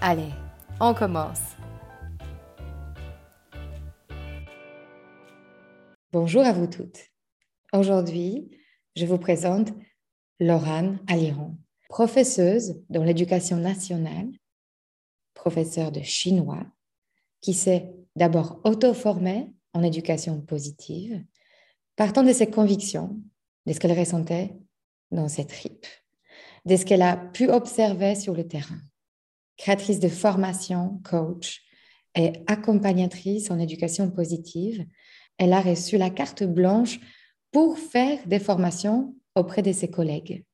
Allez, on commence. Bonjour à vous toutes. Aujourd'hui, je vous présente Laurane Aliron, professeuse dans l'éducation nationale, professeure de chinois, qui s'est d'abord auto-formée en éducation positive, partant de ses convictions, de ce qu'elle ressentait dans ses tripes, de ce qu'elle a pu observer sur le terrain créatrice de formation, coach et accompagnatrice en éducation positive. Elle a reçu la carte blanche pour faire des formations auprès de ses collègues.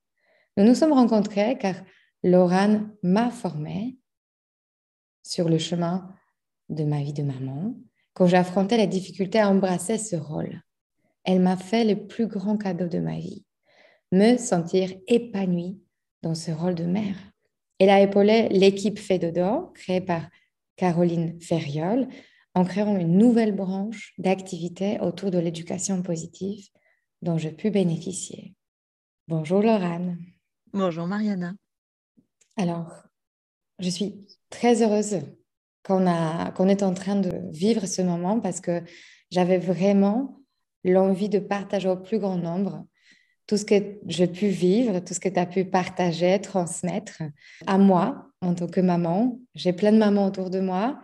Nous nous sommes rencontrés car Laurane m'a formée sur le chemin de ma vie de maman quand j'affrontais la difficulté à embrasser ce rôle. Elle m'a fait le plus grand cadeau de ma vie, me sentir épanouie dans ce rôle de mère. Elle a épaulé l'équipe Fedodo, créée par Caroline Ferriol, en créant une nouvelle branche d'activité autour de l'éducation positive dont je pu bénéficier. Bonjour Laurane. Bonjour Mariana. Alors, je suis très heureuse qu'on qu'on est en train de vivre ce moment parce que j'avais vraiment l'envie de partager au plus grand nombre tout ce que j'ai pu vivre, tout ce que tu as pu partager, transmettre à moi en tant que maman. J'ai plein de mamans autour de moi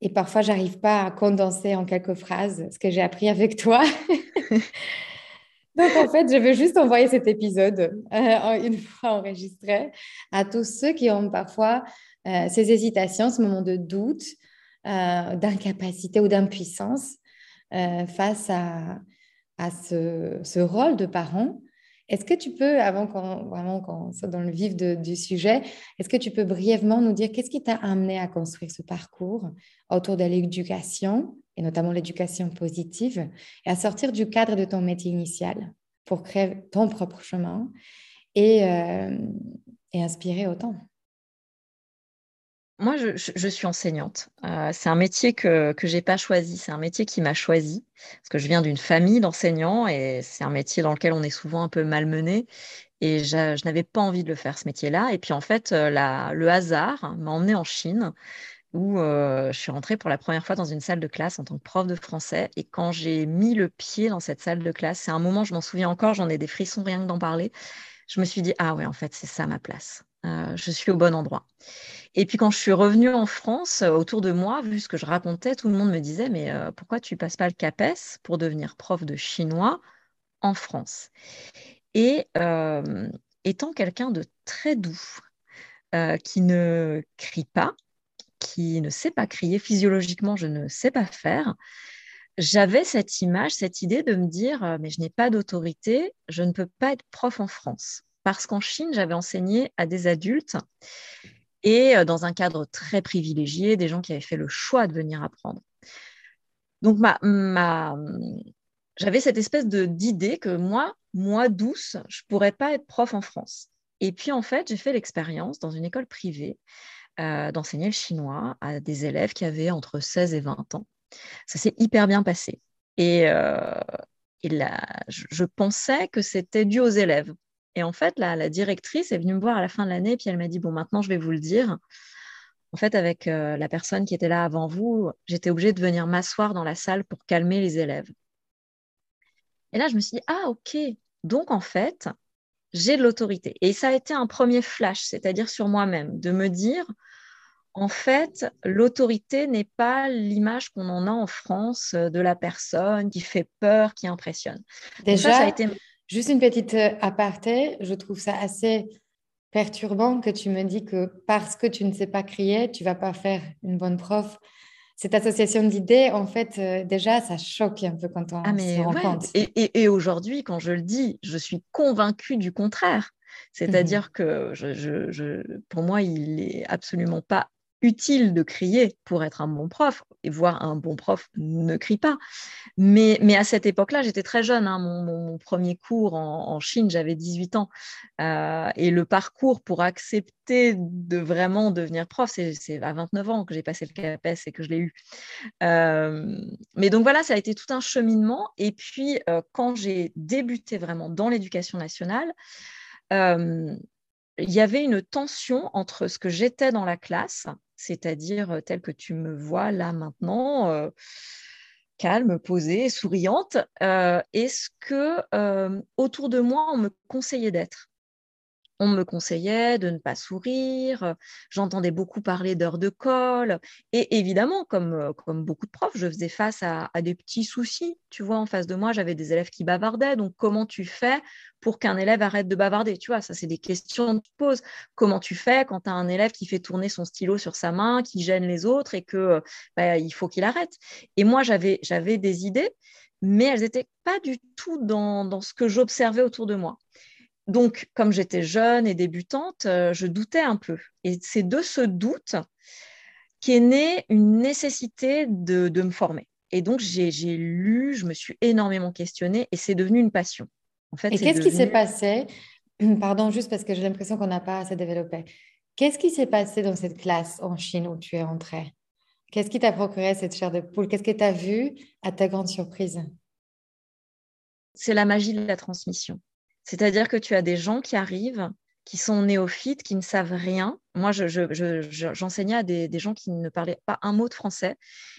et parfois, j'arrive pas à condenser en quelques phrases ce que j'ai appris avec toi. Donc, en fait, je veux juste envoyer cet épisode euh, une fois enregistré à tous ceux qui ont parfois euh, ces hésitations, ce moment de doute, euh, d'incapacité ou d'impuissance face à, ce, rôle de parent est-ce que tu peux, avant qu'on vraiment soit dans le vif du sujet, est-ce que tu peux brièvement nous dire qu'est-ce qui t'a amené à construire ce parcours autour de l'éducation et notamment l'éducation positive et à sortir du cadre de ton métier initial pour créer ton propre chemin et, euh, et inspirer autant? Moi, je, suis enseignante. Euh, c'est un métier que je n'ai pas choisi, c'est un métier qui m'a choisi, parce que je viens d'une famille d'enseignants et c'est un métier dans lequel on est souvent un peu malmené. Et je, n'avais pas envie de le faire, ce métier-là. Et puis, en fait, euh, le hasard m'a emmenée en Chine, où euh, je suis rentrée pour la première fois dans une salle de classe en tant que prof de français. Et quand j'ai mis le pied dans cette salle de classe, c'est un moment, je m'en souviens encore, j'en ai des frissons rien que d'en parler. Je me suis dit, ah ouais, en fait, c'est ça ma place. Je suis au bon endroit. Et puis quand je suis revenue en France, euh, autour de moi, vu ce que je racontais, tout le monde me disait, mais euh, pourquoi tu passes pas le CAPES pour devenir prof de chinois en France? Et euh, étant quelqu'un de très doux, qui ne crie pas, qui ne sait pas crier, physiologiquement, je ne sais pas faire, j'avais cette image, cette idée de me dire, mais je n'ai pas d'autorité, je ne peux pas être prof en France. Parce qu'en Chine, j'avais enseigné à des adultes et euh, dans un cadre très privilégié, des gens qui avaient fait le choix de venir apprendre. Donc, j'avais cette espèce d'idée que moi, moi douce, je ne pourrais pas être prof en France. Et puis, en fait, j'ai fait l'expérience dans une école privée euh, d'enseigner le chinois à des élèves qui avaient entre 16 et 20 ans. Ça s'est hyper bien passé. Et, euh, là, je pensais que c'était dû aux élèves et en fait, la, directrice est venue me voir à la fin de l'année, et puis elle m'a dit, bon, maintenant, je vais vous le dire. En fait, avec euh, la personne qui était là avant vous, j'étais obligée de venir m'asseoir dans la salle pour calmer les élèves. Et là, je me suis dit, ah, ok. Donc, en fait, j'ai de l'autorité. Et ça a été un premier flash, c'est-à-dire sur moi-même, de me dire, en fait, l'autorité n'est pas l'image qu'on en a en France euh, de la personne qui fait peur, qui impressionne. Déjà, ça, a été... juste une petite euh, aparté, je trouve ça assez perturbant que tu me dis que parce que tu ne sais pas crier, tu vas pas faire une bonne prof. Cette association d'idées, en fait, euh, déjà, ça choque un peu quand on ah, se rend compte. Et, aujourd'hui, quand je le dis, je suis convaincue du contraire. C'est-à-dire mmh que je, pour moi, il n'est absolument pas utile de crier pour être un bon prof, et voir un bon prof ne crie pas. Mais, mais à cette époque-là, j'étais très jeune. Hein. Mon, premier cours en, Chine, j'avais 18 ans. Euh, et le parcours pour accepter de vraiment devenir prof, c'est à 29 ans que j'ai passé le CAPES et que je l'ai eu. Euh, mais donc voilà, ça a été tout un cheminement. Et puis, euh, quand j'ai débuté vraiment dans l'éducation nationale, il y avait une tension entre ce que j'étais dans la classe c'est-à-dire tel que tu me vois là maintenant, calme, posée, souriante, et ce que autour de moi on me conseillait d'être? On me conseillait de ne pas sourire, j'entendais beaucoup parler d'heures de colle, et évidemment, comme, euh, comme beaucoup de profs, je faisais face à, des petits soucis. Tu vois, en face de moi, j'avais des élèves qui bavardaient, donc comment tu fais pour qu'un élève arrête de bavarder Tu vois, ça, c'est des questions que tu poses. Comment tu fais quand tu as un élève qui fait tourner son stylo sur sa main, qui gêne les autres et que euh, bah, il faut qu'il arrête? Et moi, j'avais des idées, mais elles n'étaient pas du tout dans, dans ce que j'observais autour de moi donc, comme j'étais jeune et débutante, euh, je doutais un peu. Et c'est de ce doute qu'est née une nécessité de, me former. Et donc, j'ai lu, je me suis énormément questionnée et c'est devenu une passion. En fait, et qu'est-ce qui s'est passé Pardon, juste parce que j'ai l'impression qu'on n'a pas assez développé. Qu'est-ce qui s'est passé dans cette classe en Chine où tu es entrée Qu'est-ce qui t'a procuré cette chair de poule? Qu'est-ce que tu as vu à ta grande surprise? C'est la magie de la transmission. C'est-à-dire que tu as des gens qui arrivent, qui sont néophytes, qui ne savent rien. Moi, j'enseignais à des, gens qui ne parlaient pas un mot de français.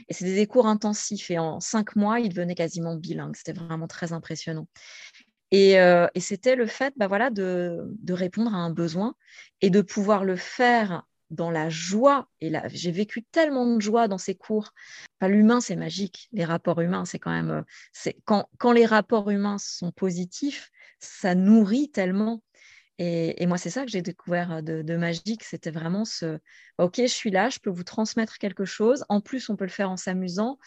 Et c'était des cours intensifs. Et en cinq mois, ils devenaient quasiment bilingues. C'était vraiment très impressionnant. Et, euh, c'était le fait bah voilà, de, répondre à un besoin et de pouvoir le faire dans la joie. Et là, j'ai vécu tellement de joie dans ces cours. L'humain, c'est magique. Les rapports humains, c'est quand même. Euh, quand, quand les rapports humains sont positifs, ça nourrit tellement. Et, moi, c'est ça que j'ai découvert de, magique. C'était vraiment ce OK, je suis là, je peux vous transmettre quelque chose. En plus, on peut le faire en s'amusant.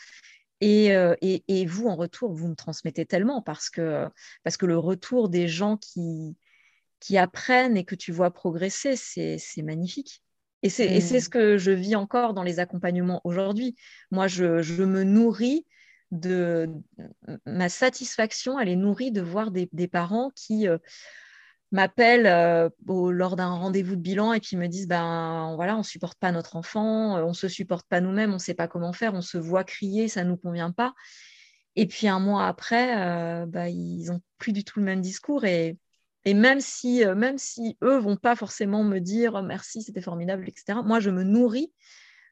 Et, et, vous, en retour, vous me transmettez tellement parce que, parce que le retour des gens qui, qui apprennent et que tu vois progresser, c'est magnifique. Et c'est mmh. ce que je vis encore dans les accompagnements aujourd'hui. Moi, je, je, me nourris de ma satisfaction, elle est nourrie de voir des, parents qui euh, m'appellent euh, lors d'un rendez-vous de bilan et qui me disent ben voilà on supporte pas notre enfant, euh, on se supporte pas nous-mêmes, on sait pas comment faire, on se voit crier, ça nous convient pas. Et puis un mois après, bah, ils ont plus du tout le même discours et, et même si même si eux vont pas forcément me dire oh, merci c'était formidable etc. Moi je me nourris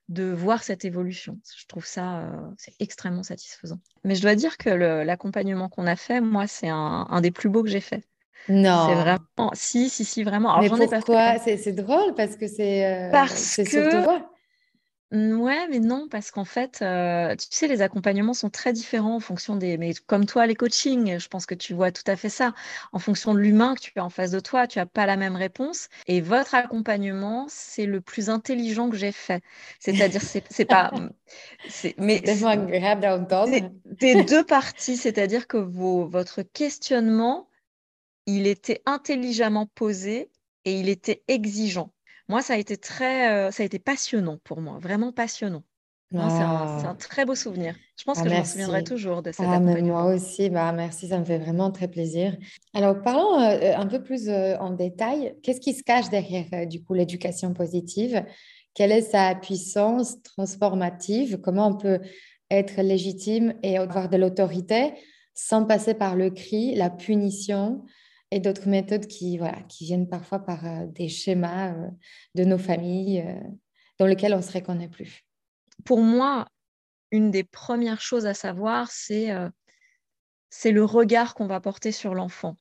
de voir cette évolution. Je trouve ça euh, c'est extrêmement satisfaisant. Mais je dois dire que l'accompagnement qu'on a fait, moi, c'est un, des plus beaux que j'ai fait. Non. C'est vraiment. Si, si, si, vraiment. Alors, Mais pourquoi? C'est drôle parce que c'est. Euh, parce que. Mmh, ouais, mais non, parce qu'en fait, euh, tu sais, les accompagnements sont très différents en fonction des. Mais comme toi, les coachings, je pense que tu vois tout à fait ça. En fonction de l'humain que tu as en face de toi, tu n'as pas la même réponse. Et votre accompagnement, c'est le plus intelligent que j'ai fait. C'est-à-dire, c'est pas. c'est tellement agréable d'entendre. Des deux parties, c'est-à-dire que vos, votre questionnement, il était intelligemment posé et il était exigeant. Moi, ça a été très, ça a été passionnant pour moi, vraiment passionnant. C'est un, très beau souvenir. Je pense ah, que je m'en souviendrai toujours de cette ah, Moi aussi, bah, merci, ça me fait vraiment très plaisir. Alors, parlons euh, un peu plus euh, en détail. Qu'est-ce qui se cache derrière, du coup, l'éducation positive? Quelle est sa puissance transformative? Comment on peut être légitime et avoir de l'autorité sans passer par le cri, la punition et d'autres méthodes qui, voilà, qui viennent parfois par euh, des schémas euh, de nos familles euh, dans lesquels on ne se reconnaît plus. Pour moi, une des premières choses à savoir, c'est c'est le regard qu'on va porter sur l'enfant.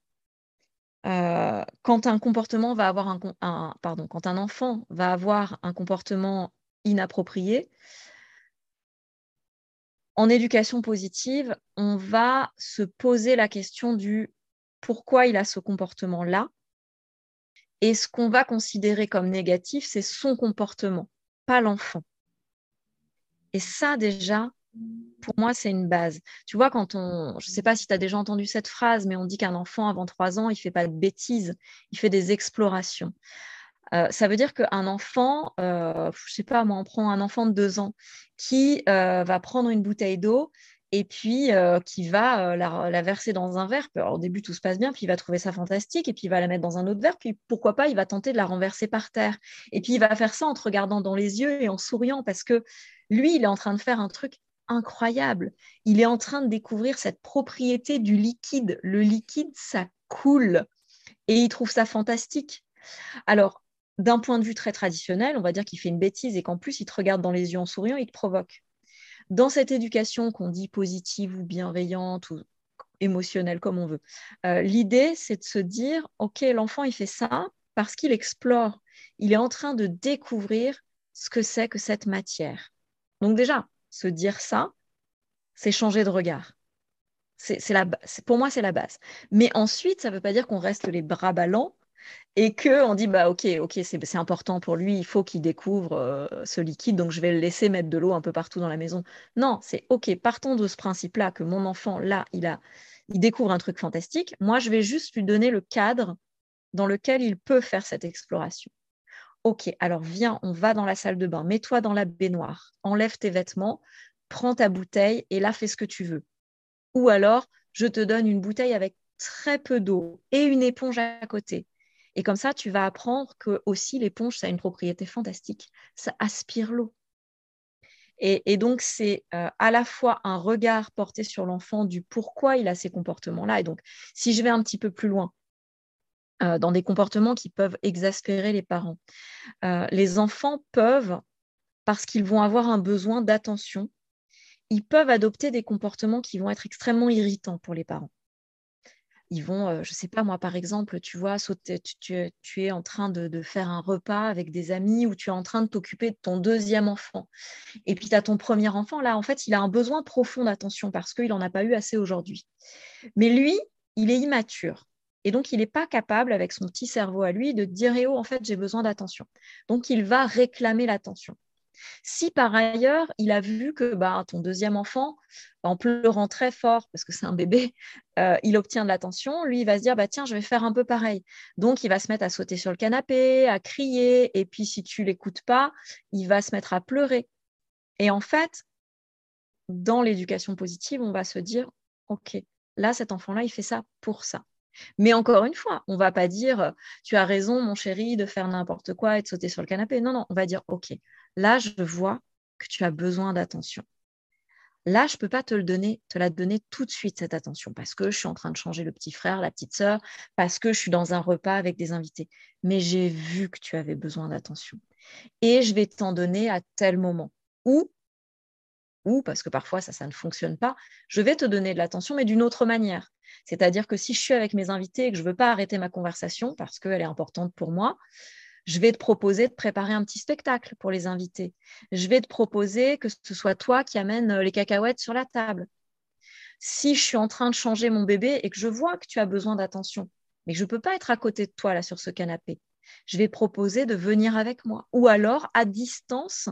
quand un quand un enfant va avoir un comportement inapproprié. En éducation positive, on va se poser la question du pourquoi il a ce comportement-là. Et ce qu'on va considérer comme négatif, c'est son comportement, pas l'enfant. Et ça, déjà, pour moi, c'est une base. Tu vois, quand on, je ne sais pas si tu as déjà entendu cette phrase, mais on dit qu'un enfant avant trois ans, il ne fait pas de bêtises, il fait des explorations. Euh, ça veut dire qu'un enfant, euh, je ne sais pas, moi, on prend un enfant de deux ans qui euh, va prendre une bouteille d'eau et puis qui va la, verser dans un verre. au début, tout se passe bien, puis il va trouver ça fantastique, et puis il va la mettre dans un autre verre, puis pourquoi pas, il va tenter de la renverser par terre. Et puis il va faire ça en te regardant dans les yeux et en souriant, parce que lui, il est en train de faire un truc incroyable. Il est en train de découvrir cette propriété du liquide. Le liquide, ça coule. Et il trouve ça fantastique. Alors, d'un point de vue très traditionnel, on va dire qu'il fait une bêtise et qu'en plus, il te regarde dans les yeux en souriant, il te provoque. Dans cette éducation qu'on dit positive ou bienveillante ou émotionnelle, comme on veut, euh, l'idée, c'est de se dire, OK, l'enfant, il fait ça parce qu'il explore. Il est en train de découvrir ce que c'est que cette matière. Donc déjà, se dire ça, c'est changer de regard. C'est, la, pour moi, c'est la base. Mais ensuite, ça ne veut pas dire qu'on reste les bras ballants et qu'on dit, bah, ok, ok, c'est, important pour lui, il faut qu'il découvre euh, ce liquide, donc je vais le laisser mettre de l'eau un peu partout dans la maison. Non, c'est ok, partons de ce principe-là, que mon enfant, là, il, a, il découvre un truc fantastique. Moi, je vais juste lui donner le cadre dans lequel il peut faire cette exploration. Ok, alors viens, on va dans la salle de bain, mets-toi dans la baignoire, enlève tes vêtements, prends ta bouteille et là, fais ce que tu veux. Ou alors, je te donne une bouteille avec très peu d'eau et une éponge à côté. Et comme ça, tu vas apprendre que aussi l'éponge, ça a une propriété fantastique. Ça aspire l'eau. Et, donc, c'est euh, à la fois un regard porté sur l'enfant du pourquoi il a ces comportements-là. Et donc, si je vais un petit peu plus loin, euh, dans des comportements qui peuvent exaspérer les parents. Euh, les enfants peuvent, parce qu'ils vont avoir un besoin d'attention, ils peuvent adopter des comportements qui vont être extrêmement irritants pour les parents. Ils vont, euh, je ne sais pas, moi par exemple, tu vois, sauter, tu, es en train de, de, faire un repas avec des amis ou tu es en train de t'occuper de ton deuxième enfant. Et puis tu as ton premier enfant, là, en fait, il a un besoin profond d'attention parce qu'il n'en a pas eu assez aujourd'hui. Mais lui, il est immature. Et donc, il n'est pas capable, avec son petit cerveau à lui, de dire Eh oh, en fait, j'ai besoin d'attention. Donc, il va réclamer l'attention. Si par ailleurs, il a vu que bah, ton deuxième enfant, en pleurant très fort, parce que c'est un bébé, euh, il obtient de l'attention, lui, il va se dire bah, Tiens, je vais faire un peu pareil. Donc, il va se mettre à sauter sur le canapé, à crier, et puis si tu l'écoutes pas, il va se mettre à pleurer. Et en fait, dans l'éducation positive, on va se dire Ok, là, cet enfant-là, il fait ça pour ça. Mais encore une fois, on va pas dire tu as raison, mon chéri, de faire n'importe quoi et de sauter sur le canapé. Non, non, on va dire ok, là, je vois que tu as besoin d'attention. Là, je ne peux pas te, la donner tout de suite, cette attention, parce que je suis en train de changer le petit frère, la petite sœur, parce que je suis dans un repas avec des invités. Mais j'ai vu que tu avais besoin d'attention. Et je vais t'en donner à tel moment. Ou, ou, parce que parfois ça, ça ne fonctionne pas, je vais te donner de l'attention, mais d'une autre manière. C'est-à-dire que si je suis avec mes invités et que je ne veux pas arrêter ma conversation parce qu'elle est importante pour moi, je vais te proposer de préparer un petit spectacle pour les invités. Je vais te proposer que ce soit toi qui amène euh, les cacahuètes sur la table. Si je suis en train de changer mon bébé et que je vois que tu as besoin d'attention, mais que je ne peux pas être à côté de toi là sur ce canapé, je vais proposer de venir avec moi. Ou alors, à distance,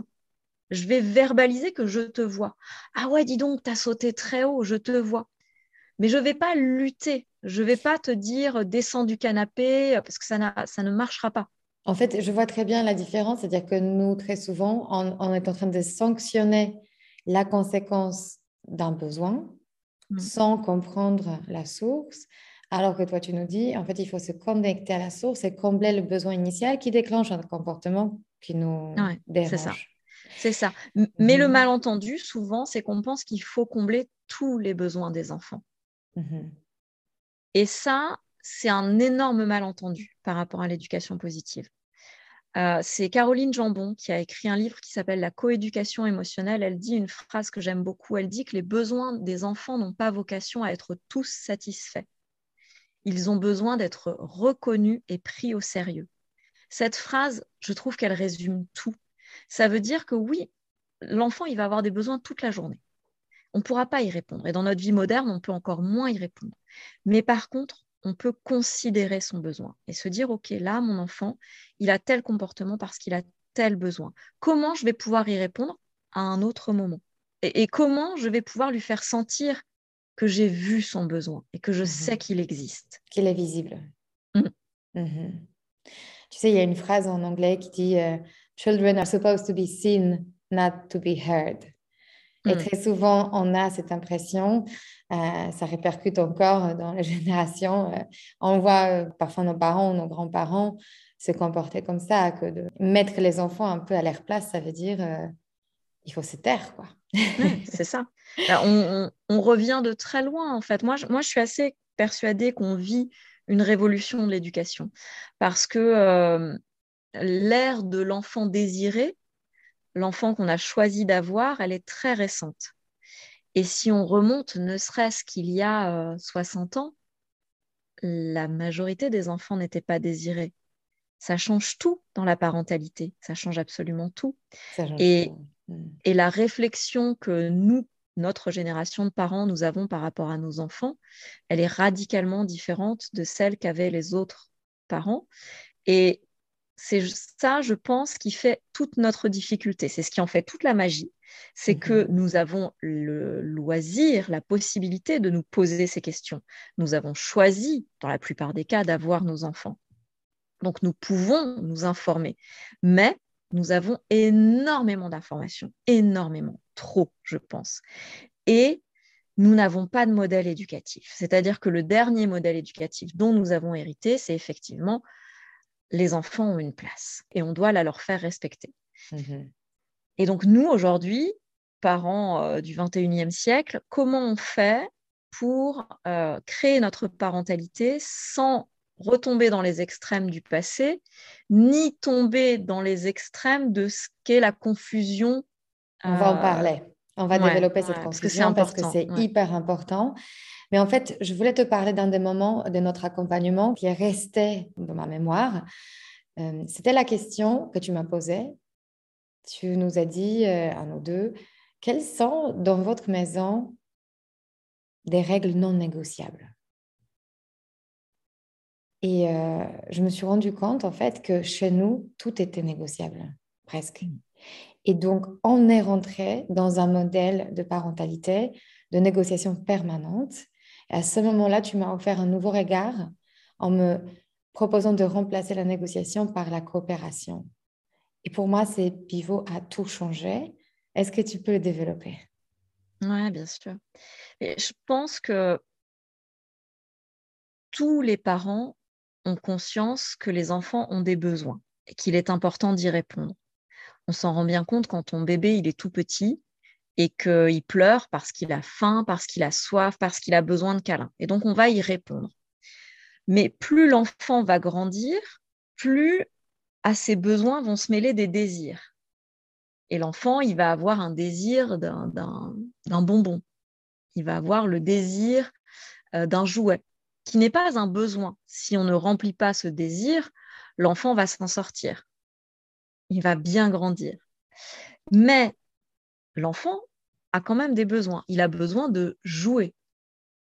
je vais verbaliser que je te vois. Ah ouais, dis donc, tu as sauté très haut, je te vois mais je ne vais pas lutter. Je ne vais pas te dire descends du canapé parce que ça ne marchera pas. En fait, je vois très bien la différence, c'est-à-dire que nous, très souvent, on, est en train de sanctionner la conséquence d'un besoin mm. sans comprendre la source, alors que toi, tu nous dis, en fait, il faut se connecter à la source et combler le besoin initial qui déclenche un comportement qui nous dérange. C'est ça. C'est ça. Mais le mm. malentendu, souvent, c'est qu'on pense qu'il faut combler tous les besoins des enfants. Mhm. Et ça, c'est un énorme malentendu par rapport à l'éducation positive. Euh, c'est Caroline Jambon qui a écrit un livre qui s'appelle La coéducation émotionnelle. Elle dit une phrase que j'aime beaucoup. Elle dit que les besoins des enfants n'ont pas vocation à être tous satisfaits. Ils ont besoin d'être reconnus et pris au sérieux. Cette phrase, je trouve qu'elle résume tout. ça veut dire que oui, l'enfant, il va avoir des besoins toute la journée. On ne pourra pas y répondre. Et dans notre vie moderne, on peut encore moins y répondre. Mais par contre, on peut considérer son besoin et se dire, OK, là, mon enfant, il a tel comportement parce qu'il a tel besoin. Comment je vais pouvoir y répondre à un autre moment? Et, comment je vais pouvoir lui faire sentir que j'ai vu son besoin et que je mmh sais qu'il existe? Qu'il est visible. Mmh. Mmh tu sais, il y a une phrase en anglais qui dit euh, Children are supposed to be seen, not to be heard. Et très souvent, on a cette impression, euh, ça répercute encore dans les générations. Euh, on voit parfois nos parents ou nos grands-parents se comporter comme ça, que de mettre les enfants un peu à leur place, ça veut dire il faut se taire, quoi. c'est ça. on, revient de très loin, en fait. Moi, je, moi, je suis assez persuadée qu'on vit une révolution de l'éducation parce que euh, l'ère de l'enfant désiré, l'enfant qu'on a choisi d'avoir, elle est très récente. Et si on remonte, ne serait-ce qu'il y a 60 euh, ans, la majorité des enfants n'étaient pas désirés. Ça change tout dans la parentalité, ça change absolument tout. et, Mm. Et la réflexion que nous, notre génération de parents, nous avons par rapport à nos enfants, elle est radicalement différente de celle qu'avaient les autres parents. Et c'est ça, je pense, qui fait toute notre difficulté. C'est ce qui en fait toute la magie. C'est que mm-hmm. nous avons le loisir, la possibilité de nous poser ces questions. Nous avons choisi, dans la plupart des cas, d'avoir nos enfants. Donc nous pouvons nous informer. Mais nous avons énormément d'informations, énormément, trop, je pense. Et nous n'avons pas de modèle éducatif. C'est-à-dire que le dernier modèle éducatif dont nous avons hérité, c'est effectivement les enfants ont une place et on doit la leur faire respecter. Mhm. Et donc nous, aujourd'hui, parents euh, du 21e siècle, comment on fait pour euh, créer notre parentalité sans retomber dans les extrêmes du passé, ni tomber dans les extrêmes de ce qu'est la confusion. On va en euh, parler. On va développer cette confusion parce que c'est hyper important. Mais en fait, je voulais te parler d'un des moments de notre accompagnement qui est resté dans ma mémoire. Euh, c'était la question que tu m'as posée. Tu nous as dit euh, à nous deux, quelles sont dans votre maison des règles non négociables? Et euh, je me suis rendu compte, en fait, que chez nous, tout était négociable, presque. Et donc, on est rentré dans un modèle de parentalité, de négociation permanente. Et à ce moment-là, tu m'as offert un nouveau regard en me proposant de remplacer la négociation par la coopération. Et pour moi, c'est pivot à tout changer. Est-ce que tu peux le développer? Oui, bien sûr. Je pense que tous les parents ont conscience que les enfants ont des besoins et qu'il est important d'y répondre. On s'en rend bien compte quand ton bébé il est tout petit et qu'il pleure parce qu'il a faim, parce qu'il a soif, parce qu'il a besoin de câlins. Et donc on va y répondre. Mais plus l'enfant va grandir, plus à ses besoins vont se mêler des désirs. Et l'enfant, il va avoir un désir d'un bonbon. Il va avoir le désir euh, d'un jouet qui n'est pas un besoin. Si on ne remplit pas ce désir, l'enfant va s'en sortir. Il va bien grandir. Mais l'enfant a quand même des besoins. Il a besoin de jouer.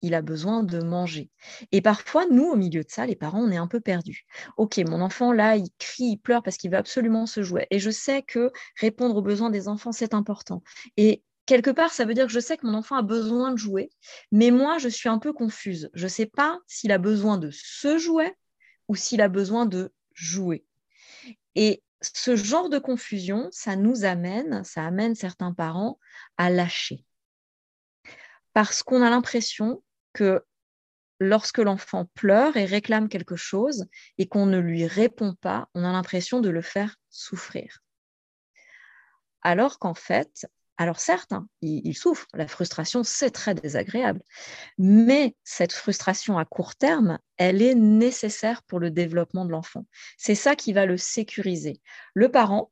Il a besoin de manger. Et parfois, nous, au milieu de ça, les parents, on est un peu perdus. Ok, mon enfant, là, il crie, il pleure parce qu'il veut absolument se jouer. Et je sais que répondre aux besoins des enfants, c'est important. Et quelque part, ça veut dire que je sais que mon enfant a besoin de jouer, mais moi, je suis un peu confuse. Je ne sais pas s'il a besoin de se jouer ou s'il a besoin de jouer. Et ce genre de confusion, ça nous amène, ça amène certains parents à lâcher. Parce qu'on a l'impression que lorsque l'enfant pleure et réclame quelque chose et qu'on ne lui répond pas, on a l'impression de le faire souffrir. Alors qu'en fait, alors certes, hein, il, souffre, la frustration, c'est très désagréable, mais cette frustration à court terme, elle est nécessaire pour le développement de l'enfant. C'est ça qui va le sécuriser. Le parent,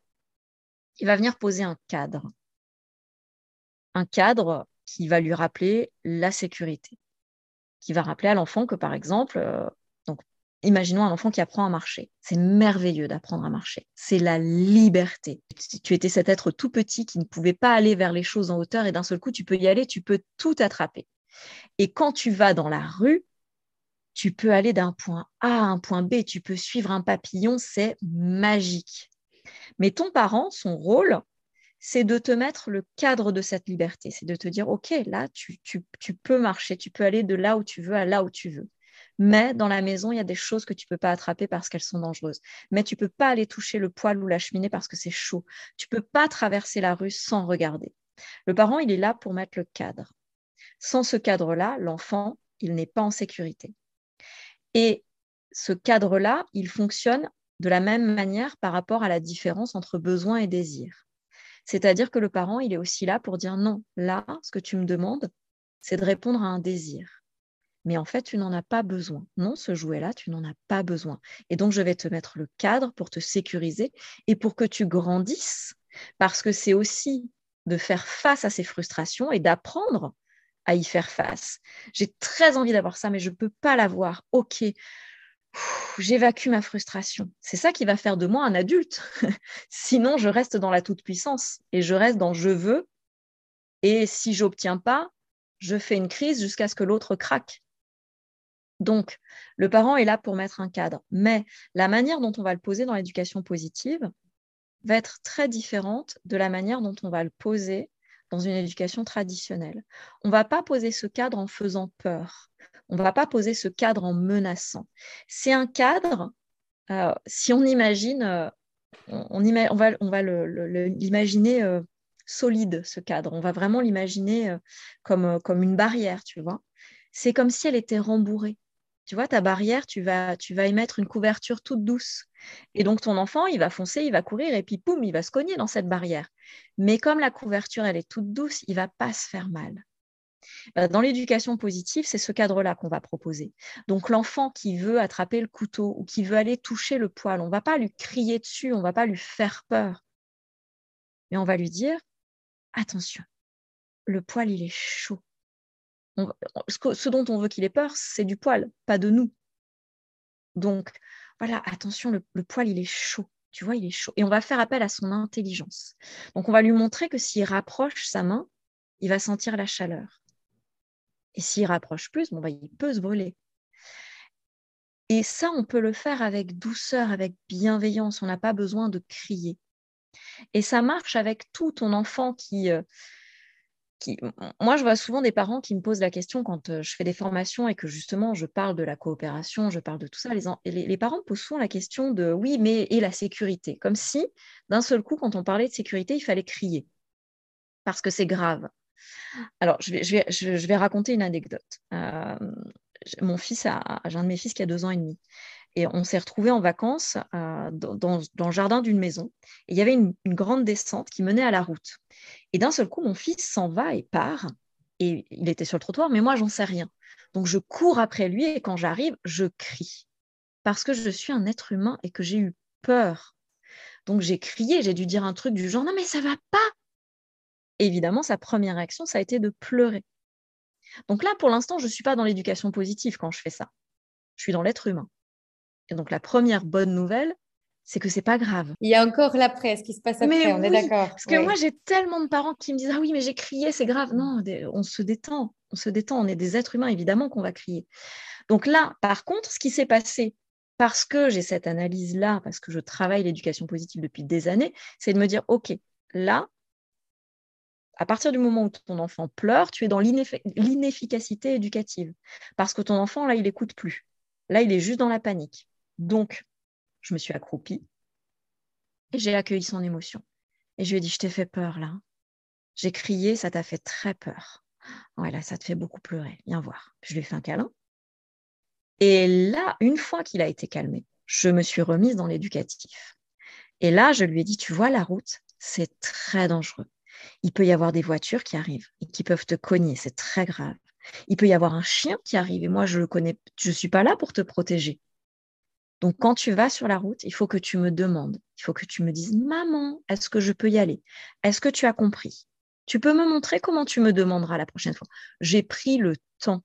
il va venir poser un cadre, un cadre qui va lui rappeler la sécurité, qui va rappeler à l'enfant que par exemple, euh, Imaginons un enfant qui apprend à marcher. C'est merveilleux d'apprendre à marcher. C'est la liberté. Tu étais cet être tout petit qui ne pouvait pas aller vers les choses en hauteur et d'un seul coup, tu peux y aller, tu peux tout attraper. Et quand tu vas dans la rue, tu peux aller d'un point A à un point B, tu peux suivre un papillon, c'est magique. Mais ton parent, son rôle, c'est de te mettre le cadre de cette liberté, c'est de te dire, OK, là, tu, peux marcher, tu peux aller de là où tu veux à là où tu veux. Mais dans la maison, il y a des choses que tu ne peux pas attraper parce qu'elles sont dangereuses. Mais tu ne peux pas aller toucher le poêle ou la cheminée parce que c'est chaud. Tu ne peux pas traverser la rue sans regarder. Le parent, il est là pour mettre le cadre. Sans ce cadre-là, l'enfant, il n'est pas en sécurité. Et ce cadre-là, il fonctionne de la même manière par rapport à la différence entre besoin et désir. C'est-à-dire que le parent, il est aussi là pour dire non, là, ce que tu me demandes, c'est de répondre à un désir. Mais en fait, tu n'en as pas besoin. Non, ce jouet-là, tu n'en as pas besoin. Et donc, je vais te mettre le cadre pour te sécuriser et pour que tu grandisses, parce que c'est aussi de faire face à ces frustrations et d'apprendre à y faire face. J'ai très envie d'avoir ça, mais je ne peux pas l'avoir. Ok, j'évacue ma frustration. C'est ça qui va faire de moi un adulte. Sinon, je reste dans la toute-puissance et je reste dans je veux. Et si j'obtiens pas, je fais une crise jusqu'à ce que l'autre craque. Donc, le parent est là pour mettre un cadre, mais la manière dont on va le poser dans l'éducation positive va être très différente de la manière dont on va le poser dans une éducation traditionnelle. On ne va pas poser ce cadre en faisant peur. On ne va pas poser ce cadre en menaçant. C'est un cadre, euh, si on imagine, euh, on, va, on va l'imaginer euh, solide, ce cadre. On va vraiment l'imaginer comme, comme une barrière, tu vois. C'est comme si elle était rembourrée. Tu vois, ta barrière, tu vas, tu vas y mettre une couverture toute douce. Et donc, ton enfant, il va foncer, il va courir, et puis, poum, il va se cogner dans cette barrière. Mais comme la couverture, elle est toute douce, il va pas se faire mal. Bah, dans l'éducation positive, c'est ce cadre-là qu'on va proposer. Donc l'enfant qui veut attraper le couteau ou qui veut aller toucher le poil, on ne va pas lui crier dessus, on ne va pas lui faire peur. Mais on va lui dire, attention, le poil, il est chaud. Ce, dont on veut qu'il ait peur, c'est du poil, pas de nous. Donc voilà, attention, le, poil, il est chaud. Tu vois, il est chaud. Et on va faire appel à son intelligence. Donc on va lui montrer que s'il rapproche sa main, il va sentir la chaleur. Et s'il rapproche plus, bon, bah, il peut se brûler. Et ça, on peut le faire avec douceur, avec bienveillance. On n'a pas besoin de crier. Et ça marche avec tout ton enfant qui, euh, Moi, je vois souvent des parents qui me posent la question quand je fais des formations et que justement je parle de la coopération, je parle de tout ça. Les, les, les parents posent souvent la question de oui, mais et la sécurité? Comme si d'un seul coup, quand on parlait de sécurité, il fallait crier parce que c'est grave. Alors, je vais, raconter une anecdote. Mon fils, j'ai un de mes fils qui a deux ans et demi. Et on s'est retrouvés en vacances euh, dans, le jardin d'une maison. Et il y avait une, grande descente qui menait à la route. Et d'un seul coup, mon fils s'en va et part. Et il était sur le trottoir, mais moi, j'en sais rien. Donc, je cours après lui et quand j'arrive, je crie. Parce que je suis un être humain et que j'ai eu peur. Donc, j'ai crié, j'ai dû dire un truc du genre Non, mais ça va pas, évidemment, sa première réaction, ça a été de pleurer. Donc là, pour l'instant, je ne suis pas dans l'éducation positive quand je fais ça. Je suis dans l'être humain. Et donc la première bonne nouvelle, c'est que c'est pas grave. Il y a encore l'après, ce qui se passe après, on est d'accord. Parce que moi, j'ai tellement de parents qui me disent Ah oui, mais j'ai crié, c'est grave. Non, on se détend, on se détend, on est des êtres humains, évidemment qu'on va crier. Donc là, par contre, ce qui s'est passé, parce que j'ai cette analyse-là, parce que je travaille l'éducation positive depuis des années, c'est de me dire Ok, là, à partir du moment où ton enfant pleure, tu es dans l'inefficacité éducative. Parce que ton enfant, là, il n'écoute plus. Là, il est juste dans la panique. Donc, je me suis accroupie et j'ai accueilli son émotion. Et je lui ai dit, je t'ai fait peur là. J'ai crié, ça t'a fait très peur. Ouais, là, ça te fait beaucoup pleurer. Viens voir. Je lui ai fait un câlin. Et là, une fois qu'il a été calmé, je me suis remise dans l'éducatif. Et là, je lui ai dit, tu vois, la route, c'est très dangereux. Il peut y avoir des voitures qui arrivent et qui peuvent te cogner, c'est très grave. Il peut y avoir un chien qui arrive et moi je le connais, je suis pas là pour te protéger. Donc quand tu vas sur la route, il faut que tu me demandes, il faut que tu me dises maman, est-ce que je peux y aller? Est-ce que tu as compris? Tu peux me montrer comment tu me demanderas la prochaine fois. J'ai pris le temps,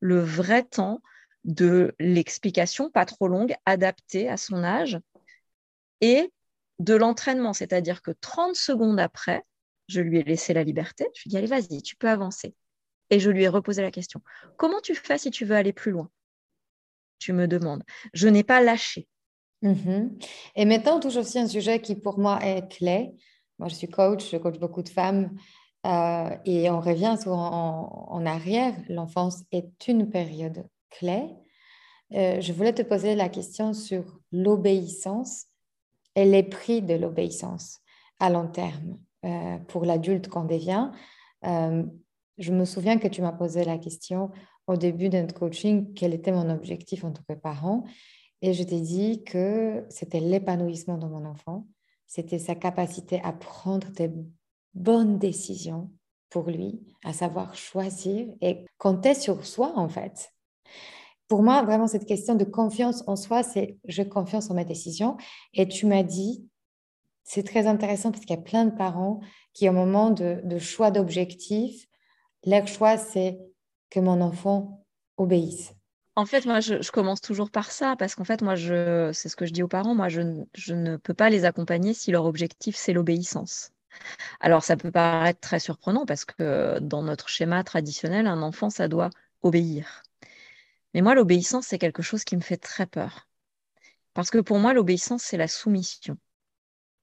le vrai temps de l'explication, pas trop longue, adaptée à son âge, et de l'entraînement, c'est-à-dire que 30 secondes après, je lui ai laissé la liberté, je lui ai dit, allez, vas-y, tu peux avancer. Et je lui ai reposé la question, comment tu fais si tu veux aller plus loin? Tu me demandes. Je n'ai pas lâché. Mhm. Et maintenant, on touche aussi un sujet qui pour moi est clé. Moi, je suis coach, je coach beaucoup de femmes euh, et on revient souvent en, arrière. L'enfance est une période clé. Euh, je voulais te poser la question sur l'obéissance et les prix de l'obéissance à long terme euh, pour l'adulte qu'on devient. je me souviens que tu m'as posé la question au début de notre coaching, quel était mon objectif en tant que parent. Et je t'ai dit que c'était l'épanouissement de mon enfant, c'était sa capacité à prendre des bonnes décisions pour lui, à savoir choisir et compter sur soi en fait. Pour moi, vraiment, cette question de confiance en soi, c'est je confiance en mes décisions. Et tu m'as dit, c'est très intéressant parce qu'il y a plein de parents qui, au moment de, de choix d'objectifs, leur choix, c'est que mon enfant obéisse. En fait, moi, je, commence toujours par ça, parce qu'en fait, moi, je, c'est ce que je dis aux parents, moi, je, ne peux pas les accompagner si leur objectif, c'est l'obéissance. Alors, ça peut paraître très surprenant, parce que dans notre schéma traditionnel, un enfant, ça doit obéir. Mais moi, l'obéissance, c'est quelque chose qui me fait très peur. Parce que pour moi, l'obéissance, c'est la soumission.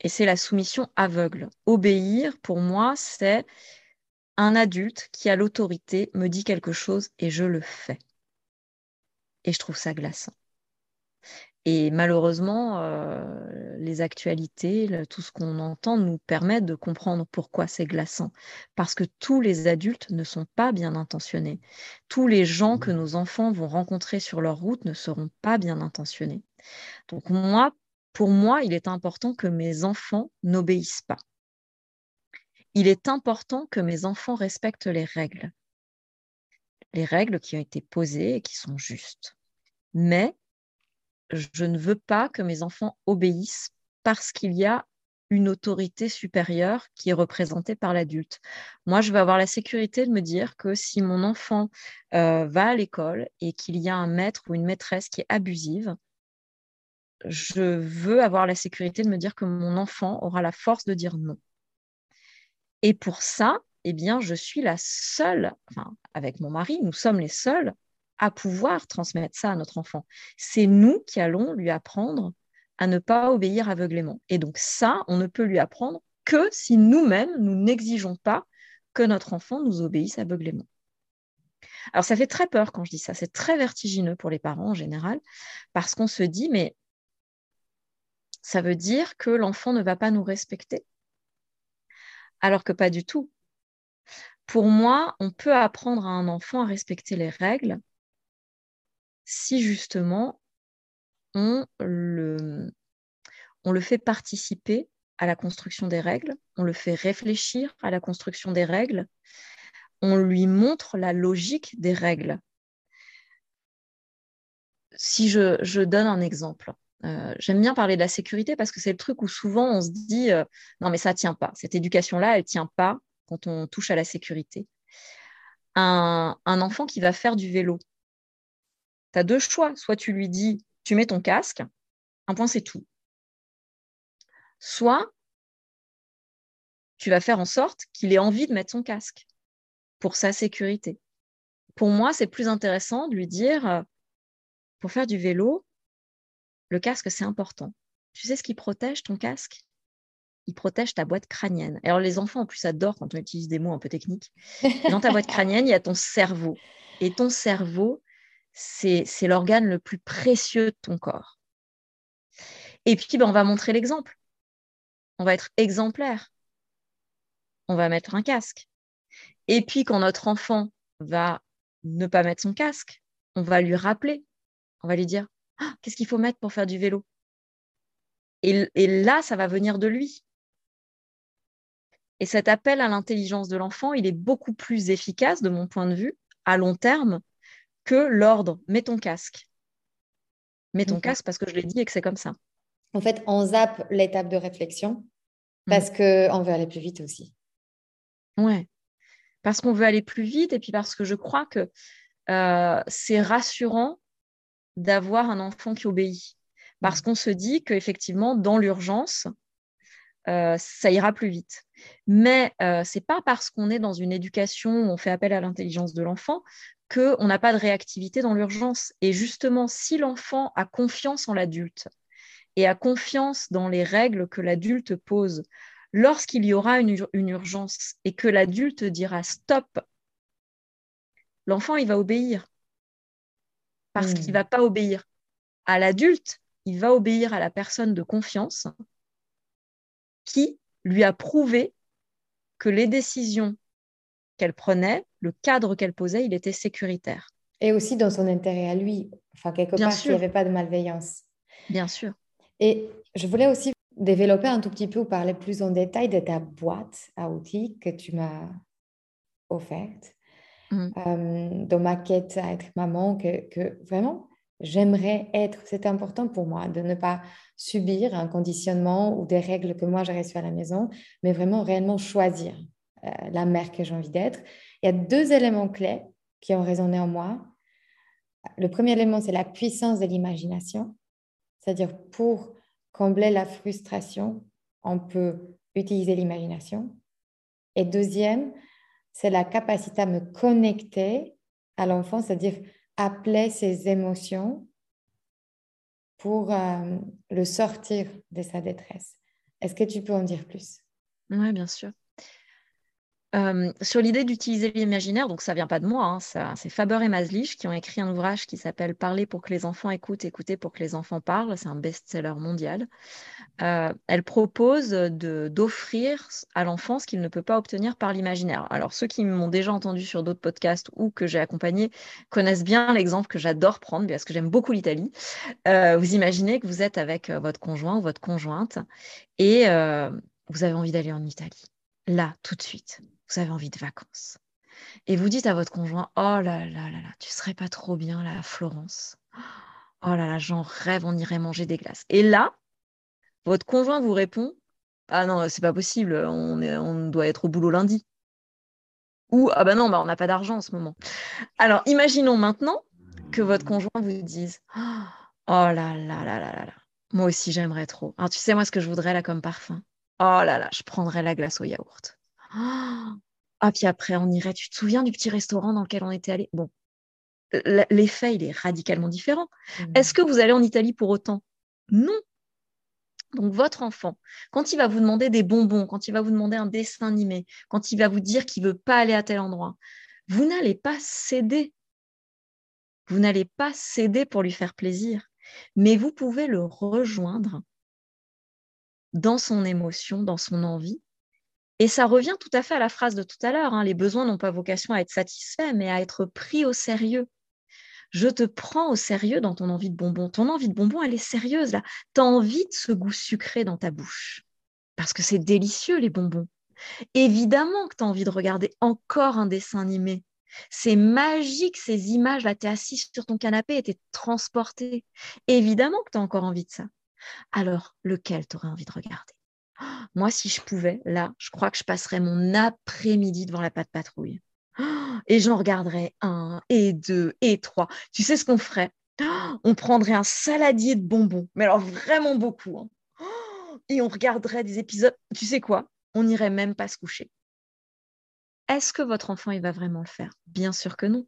Et c'est la soumission aveugle. Obéir, pour moi, c'est un adulte qui a l'autorité, me dit quelque chose et je le fais. Et je trouve ça glaçant. Et malheureusement, euh, les actualités, tout ce qu'on entend nous permet de comprendre pourquoi c'est glaçant. Parce que tous les adultes ne sont pas bien intentionnés. Tous les gens que mmh. nos enfants vont rencontrer sur leur route ne seront pas bien intentionnés. Donc moi, pour moi, il est important que mes enfants n'obéissent pas. Il est important que mes enfants respectent les règles les règles qui ont été posées et qui sont justes. Mais je ne veux pas que mes enfants obéissent parce qu'il y a une autorité supérieure qui est représentée par l'adulte. Moi, je veux avoir la sécurité de me dire que si mon enfant euh, va à l'école et qu'il y a un maître ou une maîtresse qui est abusive, je veux avoir la sécurité de me dire que mon enfant aura la force de dire non. Et pour ça, eh bien, je suis la seule, avec mon mari, nous sommes les seuls à pouvoir transmettre ça à notre enfant. C'est nous qui allons lui apprendre à ne pas obéir aveuglément. Et donc ça, on ne peut lui apprendre que si nous-mêmes, nous n'exigeons pas que notre enfant nous obéisse aveuglément. Alors ça fait très peur quand je dis ça, c'est très vertigineux pour les parents en général, parce qu'on se dit, mais ça veut dire que l'enfant ne va pas nous respecter? Alors que pas du tout pour moi, on peut apprendre à un enfant à respecter les règles si justement on le, fait participer à la construction des règles, on le fait réfléchir à la construction des règles, on lui montre la logique des règles. Si je, donne un exemple, euh, j'aime bien parler de la sécurité parce que c'est le truc où souvent on se dit euh, non mais ça tient pas, cette éducation-là, elle tient pas, quand on touche à la sécurité. Un, enfant qui va faire du vélo, tu as deux choix. Soit tu lui dis, tu mets ton casque, un point c'est tout. Soit tu vas faire en sorte qu'il ait envie de mettre son casque pour sa sécurité. Pour moi, c'est plus intéressant de lui dire, euh, pour faire du vélo, le casque, c'est important. Tu sais ce qui protège ton casque? Il protège ta boîte crânienne. Alors les enfants en plus adorent quand on utilise des mots un peu techniques. Dans ta boîte crânienne, il y a ton cerveau. Et ton cerveau, c'est l'organe le plus précieux de ton corps. Et puis, ben, on va montrer l'exemple. On va être exemplaire. On va mettre un casque. Et puis, quand notre enfant va ne pas mettre son casque, on va lui rappeler. On va lui dire ah, Qu'est-ce qu'il faut mettre pour faire du vélo? Et, là, ça va venir de lui. Et cet appel à l'intelligence de l'enfant, il est beaucoup plus efficace, de mon point de vue, à long terme, que l'ordre mets ton casque. Mets ton casque parce que je l'ai dit et que c'est comme ça. En fait, on zappe l'étape de réflexion parce mm. qu'on veut aller plus vite aussi. Ouais, parce qu'on veut aller plus vite et puis parce que je crois que euh, c'est rassurant d'avoir un enfant qui obéit. Parce mmh. qu'on se dit qu'effectivement, dans l'urgence, euh, ça ira plus vite. Mais euh, ce n'est pas parce qu'on est dans une éducation où on fait appel à l'intelligence de l'enfant qu'on n'a pas de réactivité dans l'urgence. Et justement, si l'enfant a confiance en l'adulte et a confiance dans les règles que l'adulte pose, lorsqu'il y aura une, une urgence et que l'adulte dira stop, l'enfant, il va obéir. Parce qu'il ne hmm. va pas obéir à l'adulte, il va obéir à la personne de confiance qui lui a prouvé que les décisions qu'elle prenait, le cadre qu'elle posait, il était sécuritaire. Et aussi dans son intérêt à lui, enfin quelque part, s'il n'y avait pas de malveillance. Bien sûr. Et je voulais aussi développer un tout petit peu ou parler plus en détail de ta boîte à outils que tu m'as offerte mmh. euh, dans ma quête à être maman, que, vraiment j'aimerais être. C'est important pour moi de ne pas subir un conditionnement ou des règles que moi j'ai reçues à la maison, mais vraiment réellement choisir euh, la mère que j'ai envie d'être. Il y a deux éléments clés qui ont résonné en moi. Le premier élément, c'est la puissance de l'imagination, c'est-à-dire pour combler la frustration, on peut utiliser l'imagination. Et deuxième, c'est la capacité à me connecter à l'enfant, c'est-à-dire appeler ses émotions pour euh, le sortir de sa détresse. Est-ce que tu peux en dire plus? Oui, bien sûr. Euh, sur l'idée d'utiliser l'imaginaire, donc ça vient pas de moi, hein, c'est Faber et Maslich qui ont écrit un ouvrage qui s'appelle Parler pour que les enfants écoutent, écouter pour que les enfants parlent. C'est un best-seller mondial. Euh, elle propose d'offrir à l'enfant ce qu'il ne peut pas obtenir par l'imaginaire. Alors ceux qui m'ont déjà entendu sur d'autres podcasts ou que j'ai accompagné connaissent bien l'exemple que j'adore prendre parce que j'aime beaucoup l'Italie. Euh, vous imaginez que vous êtes avec votre conjoint ou votre conjointe et vous avez envie d'aller en Italie, là, tout de suite vous avez envie de vacances. Et vous dites à votre conjoint, oh là là là là, tu serais pas trop bien là à Florence. Oh là là, j'en rêve, on irait manger des glaces. Et là, votre conjoint vous répond, ah non, c'est pas possible, on, on doit être au boulot lundi. Ou, ah bah non, bah on n'a pas d'argent en ce moment. Alors, imaginons maintenant que votre conjoint vous dise, oh là là là là là moi aussi j'aimerais trop. Alors, tu sais, moi, ce que je voudrais là comme parfum, oh là là, je prendrais la glace au yaourt. Ah, puis après, on irait. Tu te souviens du petit restaurant dans lequel on était allé? Bon, l'effet, il est radicalement différent. Mmh. Est-ce que vous allez en Italie pour autant? Non. Donc, votre enfant, quand il va vous demander des bonbons, quand il va vous demander un dessin animé, quand il va vous dire qu'il ne veut pas aller à tel endroit, vous n'allez pas céder. Vous n'allez pas céder pour lui faire plaisir, mais vous pouvez le rejoindre dans son émotion, dans son envie, et ça revient tout à fait à la phrase de tout à l'heure, hein, les besoins n'ont pas vocation à être satisfaits, mais à être pris au sérieux. Je te prends au sérieux dans ton envie de bonbon. Ton envie de bonbon, elle est sérieuse là. Tu as envie de ce goût sucré dans ta bouche. Parce que c'est délicieux les bonbons. Évidemment que tu as envie de regarder encore un dessin animé. C'est magique ces images là, tu es assis sur ton canapé et tu es transporté. Évidemment que tu as encore envie de ça. Alors, lequel tu aurais envie de regarder? Moi, si je pouvais, là, je crois que je passerais mon après-midi devant la patte patrouille. Et j'en regarderais un, et deux, et trois. Tu sais ce qu'on ferait? On prendrait un saladier de bonbons, mais alors vraiment beaucoup. Hein. Et on regarderait des épisodes. Tu sais quoi? On n'irait même pas se coucher. Est-ce que votre enfant, il va vraiment le faire? Bien sûr que non.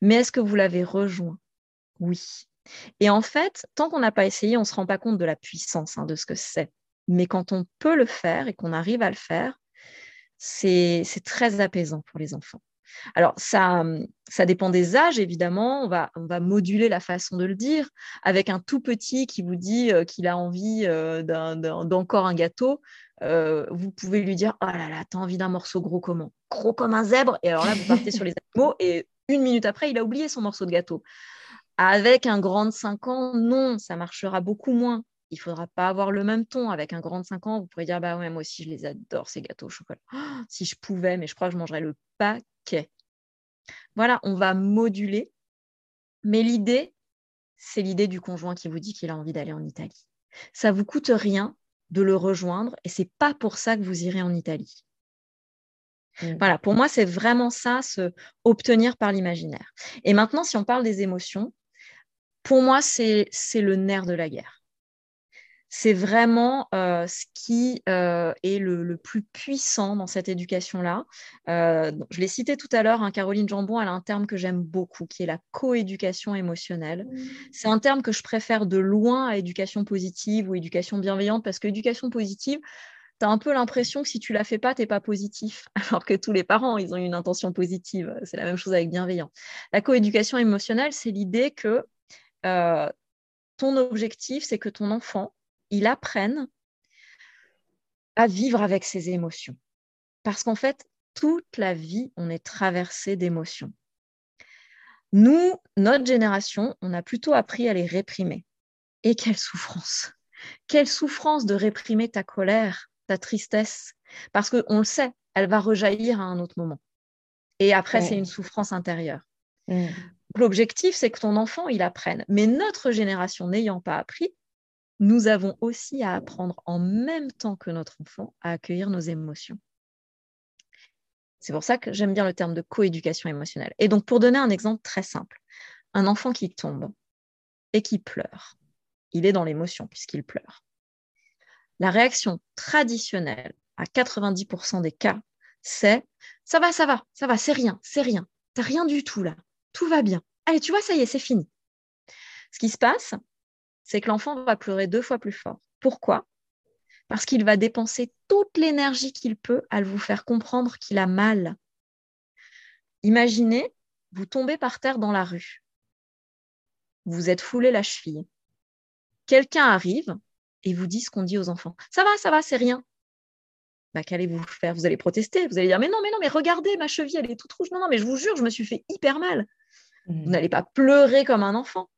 Mais est-ce que vous l'avez rejoint? Oui. Et en fait, tant qu'on n'a pas essayé, on ne se rend pas compte de la puissance hein, de ce que c'est. Mais quand on peut le faire et qu'on arrive à le faire, c'est très apaisant pour les enfants. Alors, ça, dépend des âges, évidemment. On va, on va moduler la façon de le dire. Avec un tout petit qui vous dit euh, qu'il a envie euh, d'encore un gâteau, euh, vous pouvez lui dire Oh là là, t'as envie d'un morceau gros comment? Gros comme un zèbre. Et alors là, vous partez sur les animaux et une minute après, il a oublié son morceau de gâteau. Avec un grand de 5 ans, non, ça marchera beaucoup moins il ne faudra pas avoir le même ton. Avec un grand de 5 ans, vous pourrez dire, bah ouais, moi aussi, je les adore, ces gâteaux au chocolat. si je pouvais, mais je crois que je mangerais le paquet. Voilà, on va moduler. Mais l'idée, c'est l'idée du conjoint qui vous dit qu'il a envie d'aller en Italie. Ça vous coûte rien de le rejoindre et c'est pas pour ça que vous irez en Italie. Mmh. Voilà, pour moi, c'est vraiment ça, se obtenir par l'imaginaire. Et maintenant, si on parle des émotions, pour moi, c'est le nerf de la guerre c'est vraiment euh, ce qui euh, est le, plus puissant dans cette éducation-là. Euh, je l'ai cité tout à l'heure, hein, Caroline Jambon, elle a un terme que j'aime beaucoup, qui est la coéducation émotionnelle. Mmh. C'est un terme que je préfère de loin à éducation positive ou éducation bienveillante, parce que éducation positive, tu as un peu l'impression que si tu la fais pas, tu n'es pas positif, alors que tous les parents, ils ont une intention positive. C'est la même chose avec bienveillant. La coéducation émotionnelle, c'est l'idée que ton objectif, c'est que ton enfant, il apprenne à vivre avec ses émotions. Parce qu'en fait, toute la vie, on est traversé d'émotions. Nous, notre génération, on a plutôt appris à les réprimer. Et quelle souffrance Quelle souffrance de réprimer ta colère, ta tristesse, parce qu'on le sait, elle va rejaillir à un autre moment. Et après, c'est une souffrance intérieure. L'objectif, c'est que ton enfant, il apprenne. Mais notre génération n'ayant pas appris, nous avons aussi à apprendre en même temps que notre enfant à accueillir nos émotions. C'est pour ça que j'aime bien le terme de coéducation émotionnelle. Et donc, pour donner un exemple très simple, un enfant qui tombe et qui pleure, il est dans l'émotion puisqu'il pleure. La réaction traditionnelle à 90% des cas, c'est ça va, ça va, ça va, c'est rien, c'est rien, t'as rien du tout là, tout va bien. Allez, tu vois, ça y est, c'est fini. Ce qui se passe, c'est que l'enfant va pleurer deux fois plus fort. Pourquoi? Parce qu'il va dépenser toute l'énergie qu'il peut à vous faire comprendre qu'il a mal. Imaginez, vous tombez par terre dans la rue. Vous êtes foulé la cheville. Quelqu'un arrive et vous dit ce qu'on dit aux enfants. Ça va, ça va, c'est rien. Bah, qu'allez-vous faire? Vous allez protester. Vous allez dire Mais non, mais non, mais regardez, ma cheville, elle est toute rouge. Non, non, mais je vous jure, je me suis fait hyper mal. Vous mmh. n'allez pas pleurer comme un enfant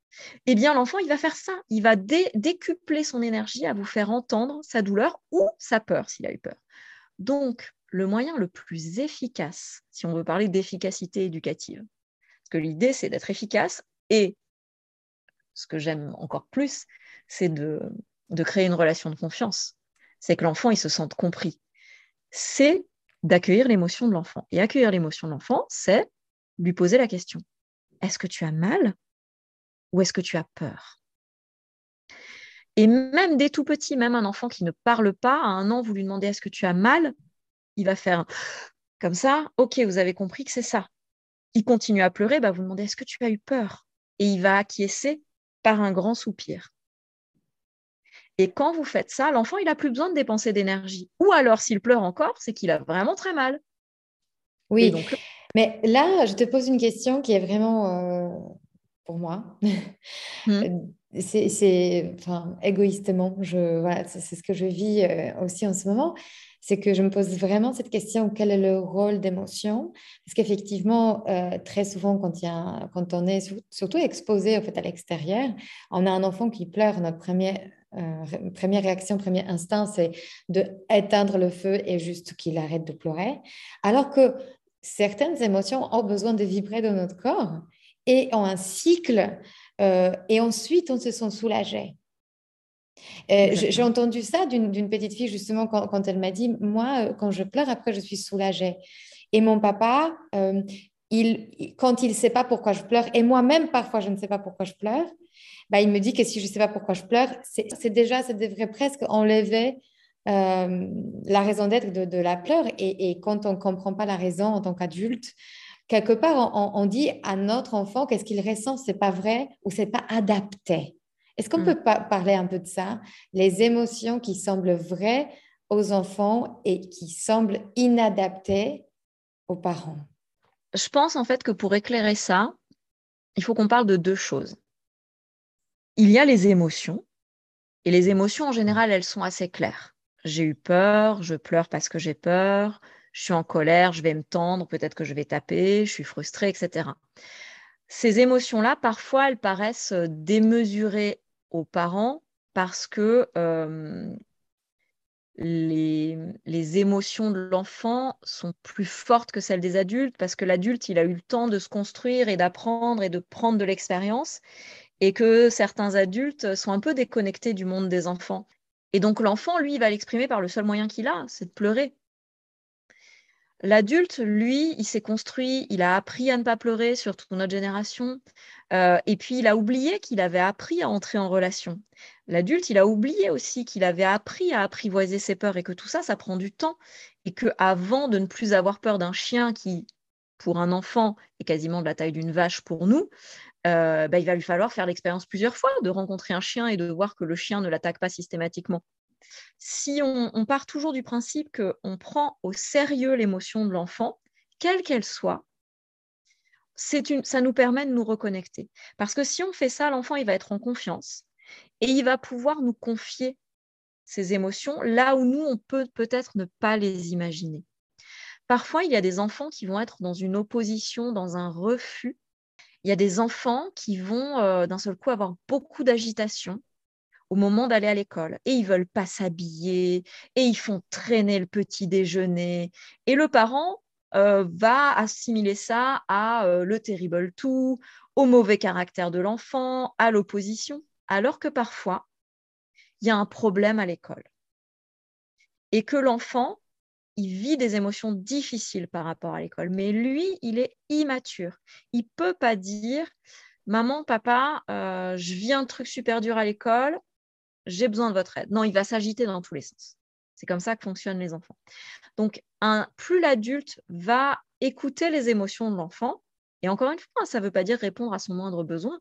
eh bien l'enfant, il va faire ça. Il va décupler son énergie à vous faire entendre sa douleur ou sa peur s'il a eu peur. Donc, le moyen le plus efficace, si on veut parler d'efficacité éducative, parce que l'idée, c'est d'être efficace et ce que j'aime encore plus, c'est de, de créer une relation de confiance. C'est que l'enfant, il se sente compris. C'est d'accueillir l'émotion de l'enfant. Et accueillir l'émotion de l'enfant, c'est lui poser la question. Est-ce que tu as mal ou est-ce que tu as peur? Et même dès tout petit, même un enfant qui ne parle pas, à un an, vous lui demandez est-ce que tu as mal? Il va faire comme ça, ok, vous avez compris que c'est ça. Il continue à pleurer, bah, vous demandez est-ce que tu as eu peur? Et il va acquiescer par un grand soupir. Et quand vous faites ça, l'enfant, il n'a plus besoin de dépenser d'énergie. Ou alors, s'il pleure encore, c'est qu'il a vraiment très mal. Oui, donc... mais là, je te pose une question qui est vraiment euh, pour moi. Mmh. Euh, c'est, enfin, égoïstement, je, voilà, c'est ce que je vis euh, aussi en ce moment. C'est que je me pose vraiment cette question quel est le rôle d'émotion Parce qu'effectivement, euh, très souvent, quand, il y a, quand on est surtout exposé au fait, à l'extérieur, on a un enfant qui pleure. Notre première, première réaction, premier instinct, c'est de éteindre le feu et juste qu'il arrête de pleurer. Alors que certaines émotions ont besoin de vibrer dans notre corps et ont un cycle euh, et ensuite on se sent soulagé. Euh, j'ai entendu ça d'une petite fille justement quand, elle m'a dit, moi, euh, quand je pleure, après, je suis soulagée. Et mon papa, il, quand il ne sait pas pourquoi je pleure, et moi-même, parfois, je ne sais pas pourquoi je pleure, bah, il me dit que si je ne sais pas pourquoi je pleure, c'est déjà, ça devrait presque enlever la raison d'être de, la pleure. Et, et, quand on ne comprend pas la raison en tant qu'adulte, quelque part, on, dit à notre enfant qu'est-ce qu'il ressent, c'est pas vrai ou c'est pas adapté. Est-ce qu'on mm. peut parler un peu de ça? Les émotions qui semblent vraies aux enfants et qui semblent inadaptées aux parents. Je pense en fait que pour éclairer ça, il faut qu'on parle de deux choses. Il y a les émotions, et les émotions en général, elles sont assez claires. J'ai eu peur, je pleure parce que j'ai peur, je suis en colère, je vais me tendre, peut-être que je vais taper, je suis frustrée, etc. Ces émotions-là, parfois, elles paraissent euh, démesurées aux parents parce que euh, les, les, émotions de l'enfant sont plus fortes que celles des adultes parce que l'adulte, il a eu le temps de se construire et d'apprendre et de prendre de l'expérience et que certains adultes sont un peu déconnectés du monde des enfants. Et donc l'enfant, lui, il va l'exprimer par le seul moyen qu'il a, c'est de pleurer. L'adulte, lui, il s'est construit, il a appris à ne pas pleurer, surtout notre génération. Euh, et puis, il a oublié qu'il avait appris à entrer en relation. L'adulte, il a oublié aussi qu'il avait appris à apprivoiser ses peurs et que tout ça, ça prend du temps. Et que avant de ne plus avoir peur d'un chien qui, pour un enfant, est quasiment de la taille d'une vache pour nous, euh, bah, il va lui falloir faire l'expérience plusieurs fois de rencontrer un chien et de voir que le chien ne l'attaque pas systématiquement si on, part toujours du principe qu'on prend au sérieux l'émotion de l'enfant, quelle qu'elle soit, ça nous permet de nous reconnecter. Parce que si on fait ça, l'enfant, il va être en confiance et il va pouvoir nous confier ses émotions là où nous, on peut peut-être ne pas les imaginer. Parfois, il y a des enfants qui vont être dans une opposition, dans un refus. Il y a des enfants qui vont euh, d'un seul coup avoir beaucoup d'agitation au moment d'aller à l'école. Et ils veulent pas s'habiller et ils font traîner le petit déjeuner. Et le parent euh, va assimiler ça à euh, le terrible tout, au mauvais caractère de l'enfant, à l'opposition, alors que parfois il y a un problème à l'école. Et que l'enfant il vit des émotions difficiles par rapport à l'école, mais lui, il est immature. Il peut pas dire Maman, papa, euh, je vis un truc super dur à l'école, j'ai besoin de votre aide. Non, il va s'agiter dans tous les sens. C'est comme ça que fonctionnent les enfants. Donc, plus l'adulte va écouter les émotions de l'enfant, et encore une fois, ça ne veut pas dire répondre à son moindre besoin,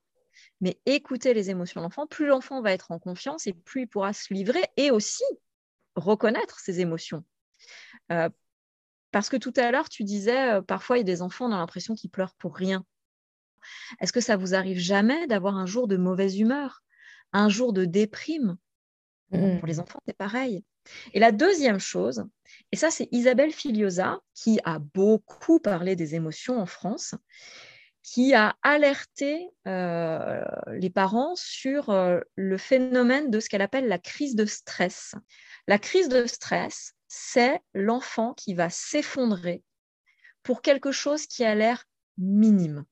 mais écouter les émotions de l'enfant, plus l'enfant va être en confiance et plus il pourra se livrer et aussi reconnaître ses émotions. Euh, parce que tout à l'heure, tu disais, euh, parfois, il y a des enfants, on a l'impression qu'ils pleurent pour rien. Est-ce que ça vous arrive jamais d'avoir un jour de mauvaise humeur? Un jour de déprime. Mmh. Pour les enfants, c'est pareil. Et la deuxième chose, et ça c'est Isabelle Filiosa qui a beaucoup parlé des émotions en France, qui a alerté euh, les parents sur euh, le phénomène de ce qu'elle appelle la crise de stress. La crise de stress, c'est l'enfant qui va s'effondrer pour quelque chose qui a l'air minime.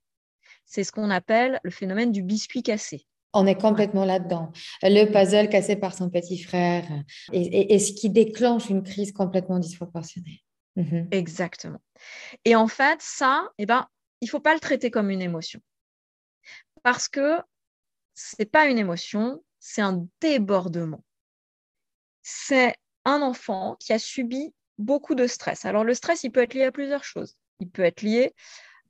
C'est ce qu'on appelle le phénomène du biscuit cassé. On est complètement là-dedans. Le puzzle cassé par son petit frère et, ce qui déclenche une crise complètement disproportionnée. Mhm. Exactement. Et en fait, ça, eh ben, il ne faut pas le traiter comme une émotion. Parce que ce n'est pas une émotion, c'est un débordement. C'est un enfant qui a subi beaucoup de stress. Alors le stress, il peut être lié à plusieurs choses. Il peut être lié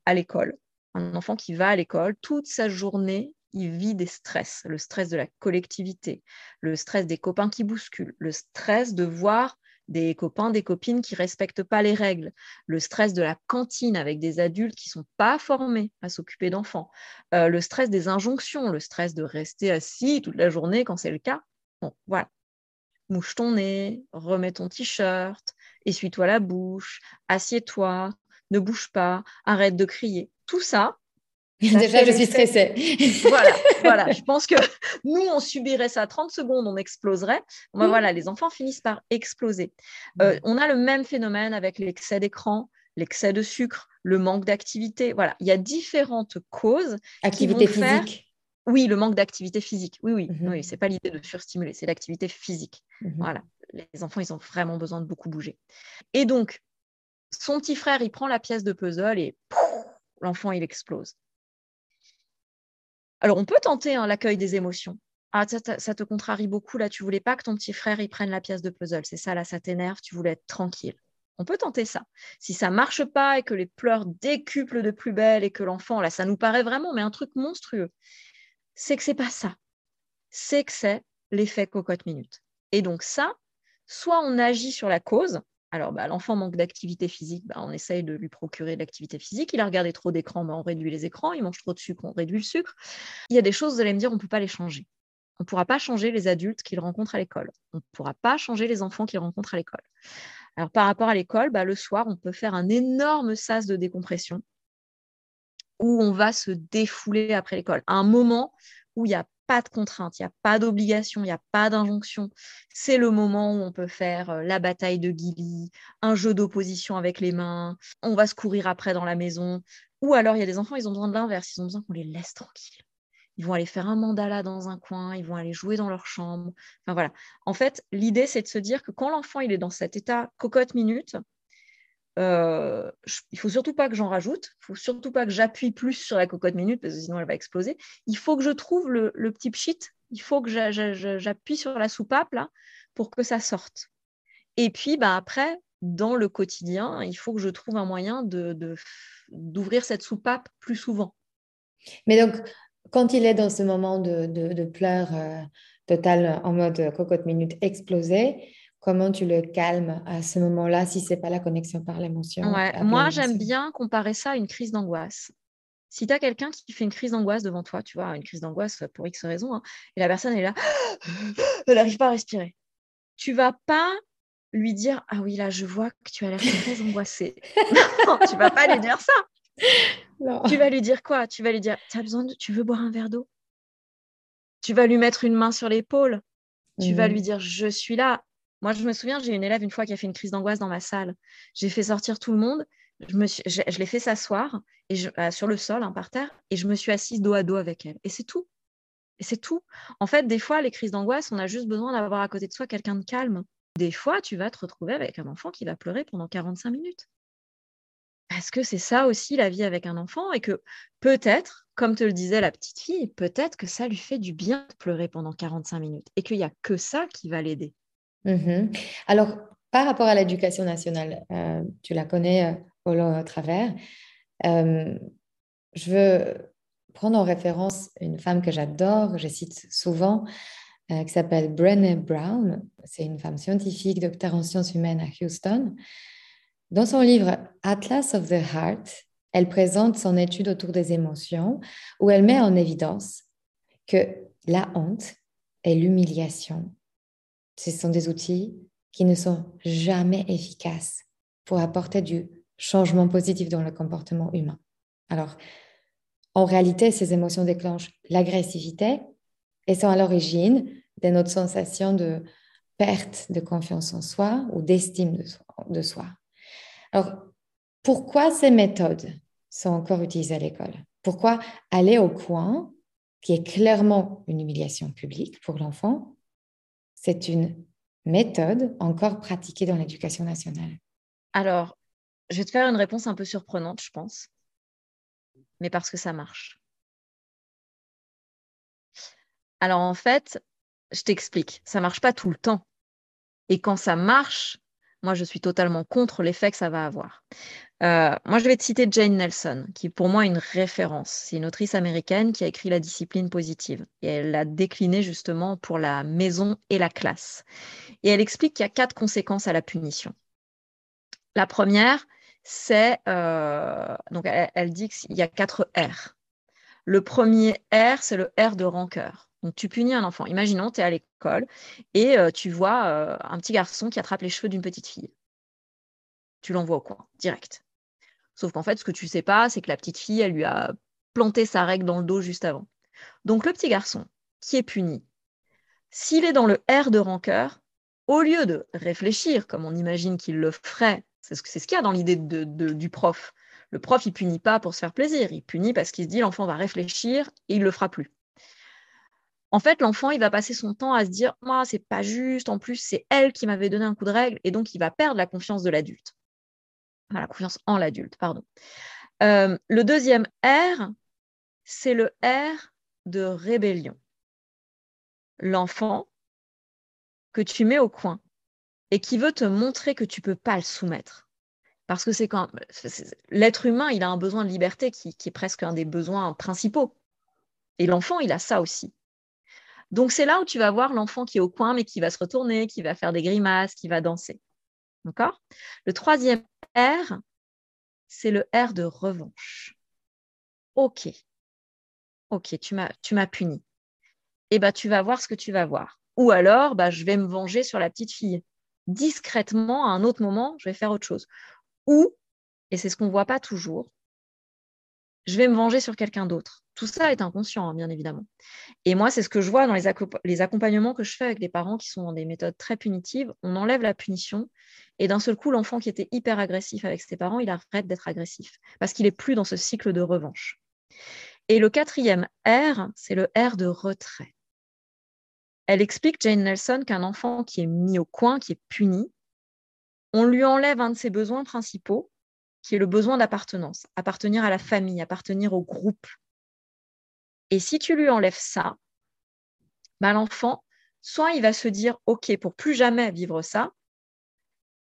à l'école. Un enfant qui va à l'école toute sa journée, il vit des stress, le stress de la collectivité, le stress des copains qui bousculent, le stress de voir des copains, des copines qui respectent pas les règles, le stress de la cantine avec des adultes qui sont pas formés à s'occuper d'enfants, euh, le stress des injonctions, le stress de rester assis toute la journée quand c'est le cas. Bon, voilà. Mouche ton nez, remets ton t-shirt, essuie-toi la bouche, assieds-toi, ne bouge pas, arrête de crier. Tout ça, Déjà, je suis stressée. voilà, voilà. Je pense que nous, on subirait ça 30 secondes, on exploserait. Ben voilà, les enfants finissent par exploser. Euh, on a le même phénomène avec l'excès d'écran, l'excès de sucre, le manque d'activité. Voilà, il y a différentes causes. Activité physique. Oui, le manque d'activité physique. Oui, oui, mhm. oui. C'est pas l'idée de surstimuler, c'est l'activité physique. Mhm. Voilà, les enfants, ils ont vraiment besoin de beaucoup bouger. Et donc, son petit frère, il prend la pièce de puzzle et l'enfant, il explose. Alors, on peut tenter hein, l'accueil des émotions. Ah, ça, te contrarie beaucoup, là, tu voulais pas que ton petit frère y prenne la pièce de puzzle. C'est ça, là, ça t'énerve, tu voulais être tranquille. On peut tenter ça. Si ça marche pas et que les pleurs décuplent de plus belle et que l'enfant, là, ça nous paraît vraiment, mais un truc monstrueux, c'est que c'est pas ça. C'est que c'est l'effet cocotte minute. Et donc ça, soit on agit sur la cause, alors, bah, l'enfant manque d'activité physique, bah, on essaye de lui procurer de l'activité physique. Il a regardé trop d'écrans, bah, on réduit les écrans. Il mange trop de sucre, on réduit le sucre. Il y a des choses, vous allez me dire, on ne peut pas les changer. On ne pourra pas changer les adultes qu'il rencontre à l'école. On ne pourra pas changer les enfants qu'il rencontre à l'école. Alors, par rapport à l'école, le soir, on peut faire un énorme sas de décompression où on va se défouler après l'école. un moment où il y a pas de contrainte, il n'y a pas d'obligation, il n'y a pas d'injonction. C'est le moment où on peut faire euh, la bataille de Gilly, un jeu d'opposition avec les mains, on va se courir après dans la maison. Ou alors, il y a des enfants, ils ont besoin de l'inverse, ils ont besoin qu'on les laisse tranquilles. Ils vont aller faire un mandala dans un coin, ils vont aller jouer dans leur chambre. Enfin voilà. En fait, l'idée, c'est de se dire que quand l'enfant il est dans cet état cocotte minute, euh, il faut surtout pas que j'en rajoute, il faut surtout pas que j'appuie plus sur la cocotte minute parce que sinon elle va exploser. Il faut que je trouve le, petit pchit, il faut que j'appuie sur la soupape là pour que ça sorte. Et puis bah, après, dans le quotidien, il faut que je trouve un moyen d'ouvrir de, cette soupape plus souvent. Mais donc, quand il est dans ce moment de, de pleurs euh, total en mode cocotte minute explosé, comment tu le calmes à ce moment-là si c'est pas la connexion par l'émotion Moi, j'aime bien comparer ça à une crise d'angoisse. Si tu as quelqu'un qui fait une crise d'angoisse devant toi, tu vois, une crise d'angoisse pour X raison, hein, et la personne est là, elle n'arrive pas à respirer. Tu vas pas lui dire Ah oui, là, je vois que tu as l'air très angoissée. non, tu vas pas lui dire ça. Tu vas lui dire quoi? Tu vas lui dire as besoin de... Tu veux boire un verre d'eau Tu vas lui mettre une main sur l'épaule. Tu vas mmh. lui dire Je suis là. Moi, je me souviens, j'ai une élève une fois qui a fait une crise d'angoisse dans ma salle. J'ai fait sortir tout le monde. Je, l'ai fait s'asseoir euh, sur le sol, hein, par terre, et je me suis assise dos à dos avec elle. Et c'est tout. Et c'est tout. En fait, des fois, les crises d'angoisse, on a juste besoin d'avoir à côté de soi quelqu'un de calme. Des fois, tu vas te retrouver avec un enfant qui va pleurer pendant 45 minutes. Parce que c'est ça aussi la vie avec un enfant et que peut-être, comme te le disait la petite fille, peut-être que ça lui fait du bien de pleurer pendant 45 minutes et qu'il n'y a que ça qui va l'aider. Mhm. Alors, par rapport à l'éducation nationale, euh, tu la connais euh, au, travers. Euh, je veux prendre en référence une femme que j'adore, je cite souvent, qui s'appelle Brené Brown. C'est une femme scientifique, docteur en sciences humaines à Houston. Dans son livre Atlas of the Heart, elle présente son étude autour des émotions où elle met en évidence que la honte et l'humiliation ce sont des outils qui ne sont jamais efficaces pour apporter du changement positif dans le comportement humain. Alors, en réalité, ces émotions déclenchent l'agressivité et sont à l'origine de notre sensation de perte de confiance en soi ou d'estime de soi. Alors, pourquoi ces méthodes sont encore utilisées à l'école? Pourquoi aller au coin, qui est clairement une humiliation publique pour l'enfant, c'est une méthode encore pratiquée dans l'éducation nationale Alors, je vais te faire une réponse un peu surprenante, je pense, mais parce que ça marche. Alors en fait, je t'explique, ça marche pas tout le temps. Et quand ça marche, moi je suis totalement contre l'effet que ça va avoir. Euh, moi, je vais te citer Jane Nelson, qui pour moi est une référence. C'est une autrice américaine qui a écrit La discipline positive. Et elle l'a déclinée justement pour la maison et la classe. Et elle explique qu'il y a quatre conséquences à la punition. La première, c'est, euh, donc elle, dit qu'il y a quatre R. Le premier R, c'est le R de rancœur. Donc tu punis un enfant. Imaginons, tu es à l'école et euh, tu vois un petit garçon qui attrape les cheveux d'une petite fille. Tu l'envoies au coin, direct. Sauf qu'en fait, ce que tu ne sais pas, c'est que la petite fille, elle lui a planté sa règle dans le dos juste avant. Donc le petit garçon qui est puni, s'il est dans le R de rancœur, au lieu de réfléchir comme on imagine qu'il le ferait, c'est ce qu'il y a dans l'idée du prof. Le prof, il punit pas pour se faire plaisir, il punit parce qu'il se dit l'enfant va réfléchir et il le fera plus. En fait, l'enfant, il va passer son temps à se dire moi, c'est pas juste, en plus, c'est elle qui m'avait donné un coup de règle, et donc il va perdre la confiance de l'adulte la confiance en l'adulte, pardon. Euh, le deuxième R, c'est le R de rébellion. L'enfant que tu mets au coin et qui veut te montrer que tu ne peux pas le soumettre. Parce que c'est quand l'être humain, il a un besoin de liberté qui, qui est presque un des besoins principaux. Et l'enfant, il a ça aussi. Donc c'est là où tu vas voir l'enfant qui est au coin, mais qui va se retourner, qui va faire des grimaces, qui va danser. D'accord? Le troisième R, c'est le R de revanche. OK. OK, tu m'as, puni. Eh bien, tu vas voir ce que tu vas voir. Ou alors, bah, je vais me venger sur la petite fille. Discrètement, à un autre moment, je vais faire autre chose. Ou, et c'est ce qu'on ne voit pas toujours, je vais me venger sur quelqu'un d'autre. Tout ça est inconscient, hein, bien évidemment. Et moi, c'est ce que je vois dans les, les, accompagnements que je fais avec des parents qui sont dans des méthodes très punitives. On enlève la punition et d'un seul coup, l'enfant qui était hyper agressif avec ses parents, il arrête d'être agressif parce qu'il n'est plus dans ce cycle de revanche. Et le quatrième R, c'est le R de retrait. Elle explique, Jane Nelson, qu'un enfant qui est mis au coin, qui est puni, on lui enlève un de ses besoins principaux, qui est le besoin d'appartenance, appartenir à la famille, appartenir au groupe. Et si tu lui enlèves ça, bah, l'enfant, soit il va se dire, OK, pour plus jamais vivre ça,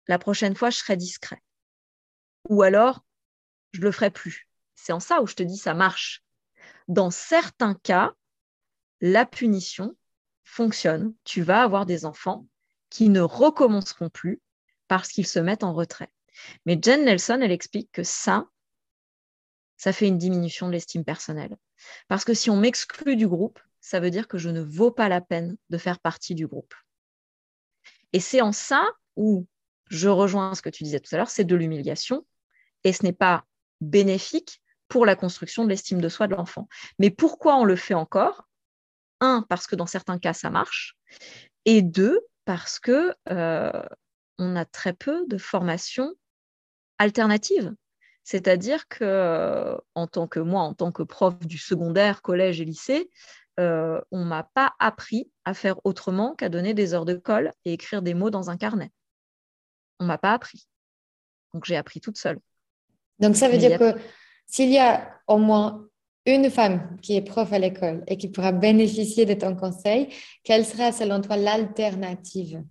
la prochaine fois, je serai discret. Ou alors, je le ferai plus. C'est en ça où je te dis, ça marche. Dans certains cas, la punition fonctionne. Tu vas avoir des enfants qui ne recommenceront plus parce qu'ils se mettent en retrait. Mais Jen Nelson, elle explique que ça, ça fait une diminution de l'estime personnelle. Parce que si on m'exclut du groupe, ça veut dire que je ne vaux pas la peine de faire partie du groupe. Et c'est en ça où je rejoins ce que tu disais tout à l'heure, c'est de l'humiliation et ce n'est pas bénéfique pour la construction de l'estime de soi de l'enfant. Mais pourquoi on le fait encore? Un, parce que dans certains cas, ça marche. Et deux, parce que euh, on a très peu de formations alternatives. C'est-à-dire que, euh, en tant que moi, en tant que prof du secondaire, collège et lycée, euh, on ne m'a pas appris à faire autrement qu'à donner des heures de colle et écrire des mots dans un carnet. On ne m'a pas appris. Donc j'ai appris toute seule. Donc ça veut dire que s'il y a au moins une femme qui est prof à l'école et qui pourra bénéficier de ton conseil, quelle sera selon toi l'alternative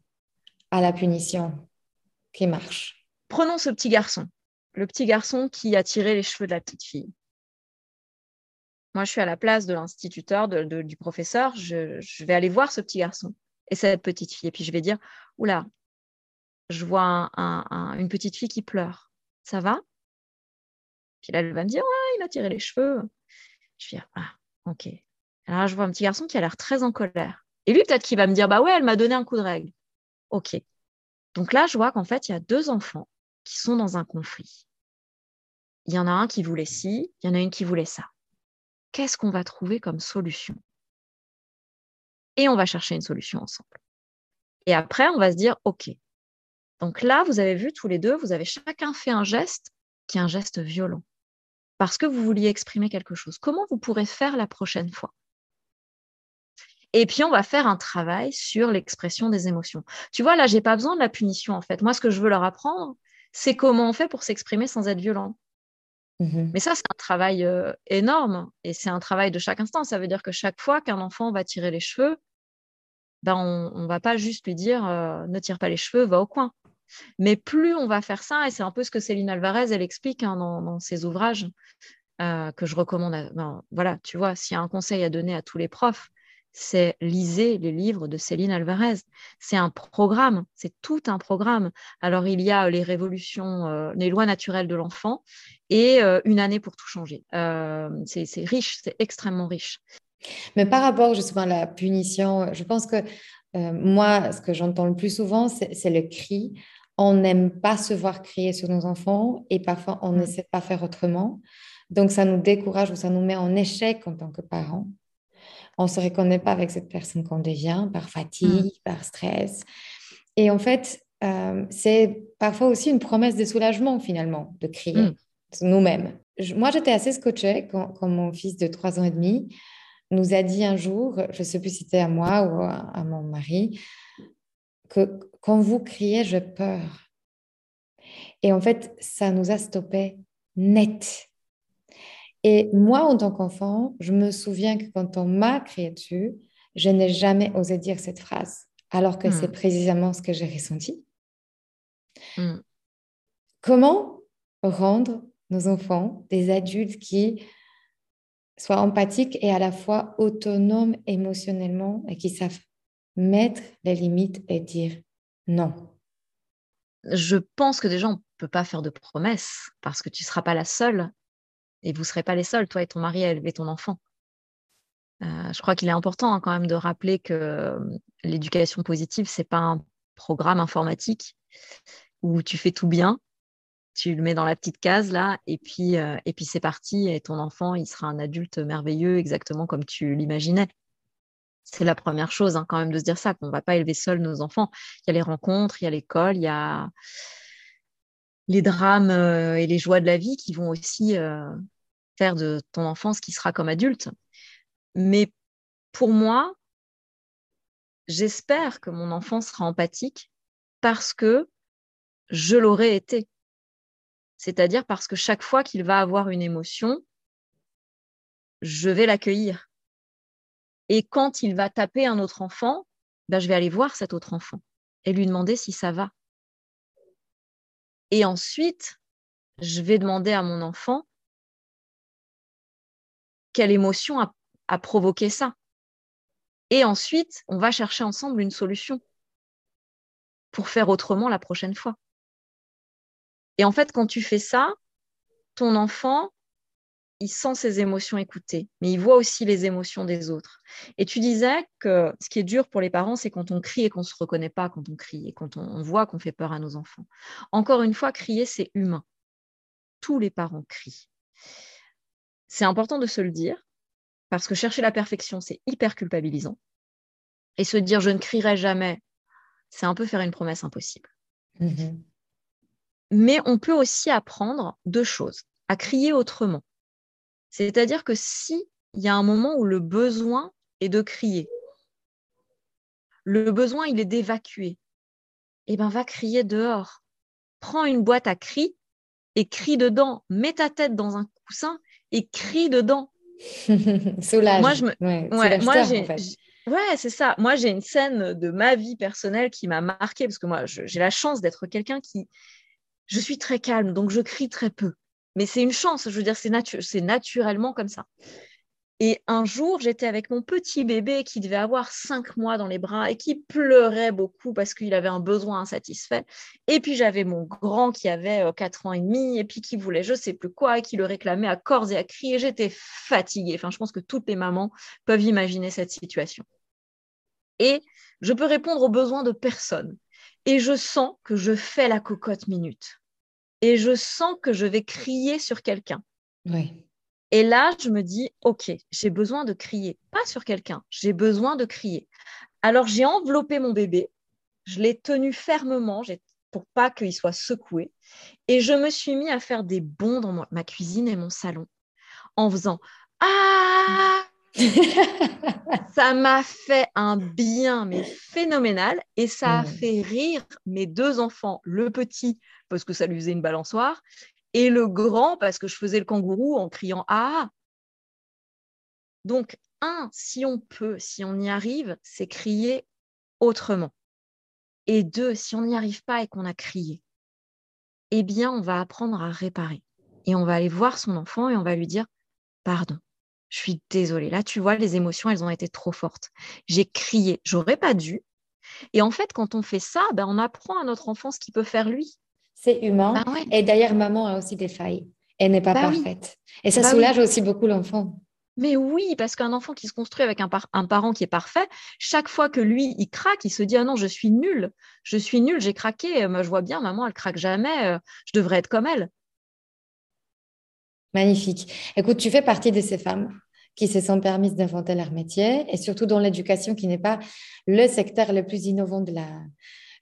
à la punition qui marche? Prenons ce petit garçon, le petit garçon qui a tiré les cheveux de la petite fille. Moi, je suis à la place de l'instituteur, du professeur, je, vais aller voir ce petit garçon et cette petite fille, et puis je vais dire, oula, je vois une petite fille qui pleure. Ça va? Puis là, elle va me dire, ouais, il a tiré les cheveux. Je vais dire, ah, ok. Alors je vois un petit garçon qui a l'air très en colère. Et lui, peut-être qu'il va me dire, bah ouais, elle m'a donné un coup de règle. Ok. Donc là, je vois qu'en fait, il y a deux enfants qui sont dans un conflit. Il y en a un qui voulait ci, il y en a une qui voulait ça. Qu'est-ce qu'on va trouver comme solution? Et on va chercher une solution ensemble. Et après, on va se dire, OK, donc là, vous avez vu tous les deux, vous avez chacun fait un geste qui est un geste violent, parce que vous vouliez exprimer quelque chose. Comment vous pourrez faire la prochaine fois? Et puis, on va faire un travail sur l'expression des émotions. Tu vois, là, j'ai pas besoin de la punition, en fait. Moi, ce que je veux leur apprendre, c'est comment on fait pour s'exprimer sans être violent. Mmh Mais ça, c'est un travail euh, énorme et c'est un travail de chaque instant. Ça veut dire que chaque fois qu'un enfant va tirer les cheveux, ben, on ne va pas juste lui dire euh, ne tire pas les cheveux, va au coin. Mais plus on va faire ça, et c'est un peu ce que Céline Alvarez, elle explique hein, dans, ses ouvrages euh, que je recommande. Ben, voilà, tu vois, s'il y a un conseil à donner à tous les profs, c'est lisez les livres de Céline Alvarez. C'est un programme, c'est tout un programme. Alors il y a les révolutions, euh, les lois naturelles de l'enfant et euh, une année pour tout changer. c'est riche, c'est extrêmement riche. Mais par rapport justement à la punition, je pense que moi, ce que j'entends le plus souvent, c'est le cri on n'aime pas se voir crier sur nos enfants et parfois on mm. pas faire autrement. Donc ça nous décourage ou ça nous met en échec en tant que parents. On ne se reconnaît pas avec cette personne qu'on devient par fatigue, mm. par stress. Et en fait, euh, c'est parfois aussi une promesse de soulagement finalement de crier mm. nous-mêmes. Moi, j'étais assez scotchée quand, quand, mon fils de 3 ans et demi nous a dit un jour, je ne sais plus si c'était à moi ou à mon mari, que quand vous criez, j'ai peur. Et en fait, ça nous a stoppé net. Et moi, en tant qu'enfant, je me souviens que quand on m'a crié dessus, je n'ai jamais osé dire cette phrase, alors que c'est hmm. précisément ce que j'ai ressenti. Hmm. Comment rendre nos enfants des adultes qui soient empathiques et à la fois autonomes émotionnellement et qui savent mettre les limites et dire non? Je pense que déjà, on ne peut pas faire de promesses parce que tu ne seras pas la seule et vous ne serez pas les seuls, toi et ton mari, à élever ton enfant. Euh, je crois qu'il est important hein, quand même de rappeler que euh, l'éducation positive, ce n'est pas un programme informatique où tu fais tout bien, tu le mets dans la petite case là, et puis, euh, et puis c'est parti, et ton enfant, il sera un adulte merveilleux, exactement comme tu l'imaginais c'est la première chose hein, quand même de se dire ça, qu'on ne va pas élever seul nos enfants. Il y a les rencontres, il y a l'école, il y a les drames et les joies de la vie qui vont aussi faire de ton enfant ce qui sera comme adulte. Mais pour moi, j'espère que mon enfant sera empathique parce que je l'aurais été. C'est-à-dire parce que chaque fois qu'il va avoir une émotion, je vais l'accueillir. Et quand il va taper un autre enfant, ben, je vais aller voir cet autre enfant et lui demander si ça va. Et ensuite, je vais demander à mon enfant quelle émotion a, provoqué ça. Et ensuite, on va chercher ensemble une solution pour faire autrement la prochaine fois. Et en fait, quand tu fais ça, ton enfant, il sent ses émotions écoutées, mais il voit aussi les émotions des autres. Et tu disais que ce qui est dur pour les parents, c'est quand on crie et qu'on ne se reconnaît pas quand on crie et quand on, voit qu'on fait peur à nos enfants. Encore une fois, crier, c'est humain. Tous les parents crient. C'est important de se le dire, parce que chercher la perfection, c'est hyper culpabilisant. Et se dire je ne crierai jamais, c'est un peu faire une promesse impossible. Mm-hmm. Mais on peut aussi apprendre deux choses, à crier autrement. C'est-à-dire que si il y a un moment où le besoin est de crier, le besoin il est d'évacuer, eh ben va crier dehors. Prends une boîte à cris et crie dedans. Mets ta tête dans un coussin et crie dedans. Soulage. Moi, je me... ouais, c'est ça. Moi, j'ai une scène de ma vie personnelle qui m'a marquée parce que moi, j'ai la chance d'être quelqu'un qui. Je suis très calme, donc je crie très peu. Mais c'est une chance, je veux dire, c'est naturellement comme ça. Et un jour, j'étais avec mon petit bébé qui devait avoir cinq mois dans les bras et qui pleurait beaucoup parce qu'il avait un besoin insatisfait. Et puis j'avais mon grand qui avait euh, quatre ans et demi et puis qui voulait je sais plus quoi et qui le réclamait à corps et à cri. Et j'étais fatiguée. Enfin, je pense que toutes les mamans peuvent imaginer cette situation. Et je peux répondre aux besoins de personne. Et je sens que je fais la cocotte minute et je sens que je vais crier sur quelqu'un. Et là, je me dis, OK, j'ai besoin de crier, pas sur quelqu'un, j'ai besoin de crier. Alors, j'ai enveloppé mon bébé, je l'ai tenu fermement pour pas qu'il soit secoué, et je me suis mis à faire des bonds dans ma cuisine et mon salon en faisant Ah ça m'a fait un bien, mais phénoménal. Et ça a fait rire mes deux enfants, le petit, parce que ça lui faisait une balançoire, et le grand, parce que je faisais le kangourou en criant Ah Donc, un, si on peut, si on y arrive, c'est crier autrement. Et deux, si on n'y arrive pas et qu'on a crié, eh bien, on va apprendre à réparer. Et on va aller voir son enfant et on va lui dire Pardon je suis désolée. Là, tu vois, les émotions, elles ont été trop fortes. J'ai crié, j'aurais pas dû. Et en fait, quand on fait ça, ben, on apprend à notre enfant ce qu'il peut faire lui. C'est humain. Bah et d'ailleurs, maman a aussi des failles. Elle n'est pas bah parfaite. Et ça bah soulage aussi beaucoup l'enfant. Mais oui, parce qu'un enfant qui se construit avec un, un, parent qui est parfait, chaque fois que lui, il craque, il se dit Ah non, je suis nul, je suis nul, j'ai craqué. Moi, je vois bien, maman, elle craque jamais, euh, je devrais être comme elle. Magnifique. Écoute, tu fais partie de ces femmes qui se sont permises d'inventer leur métier et surtout dans l'éducation qui n'est pas le secteur le plus innovant de la,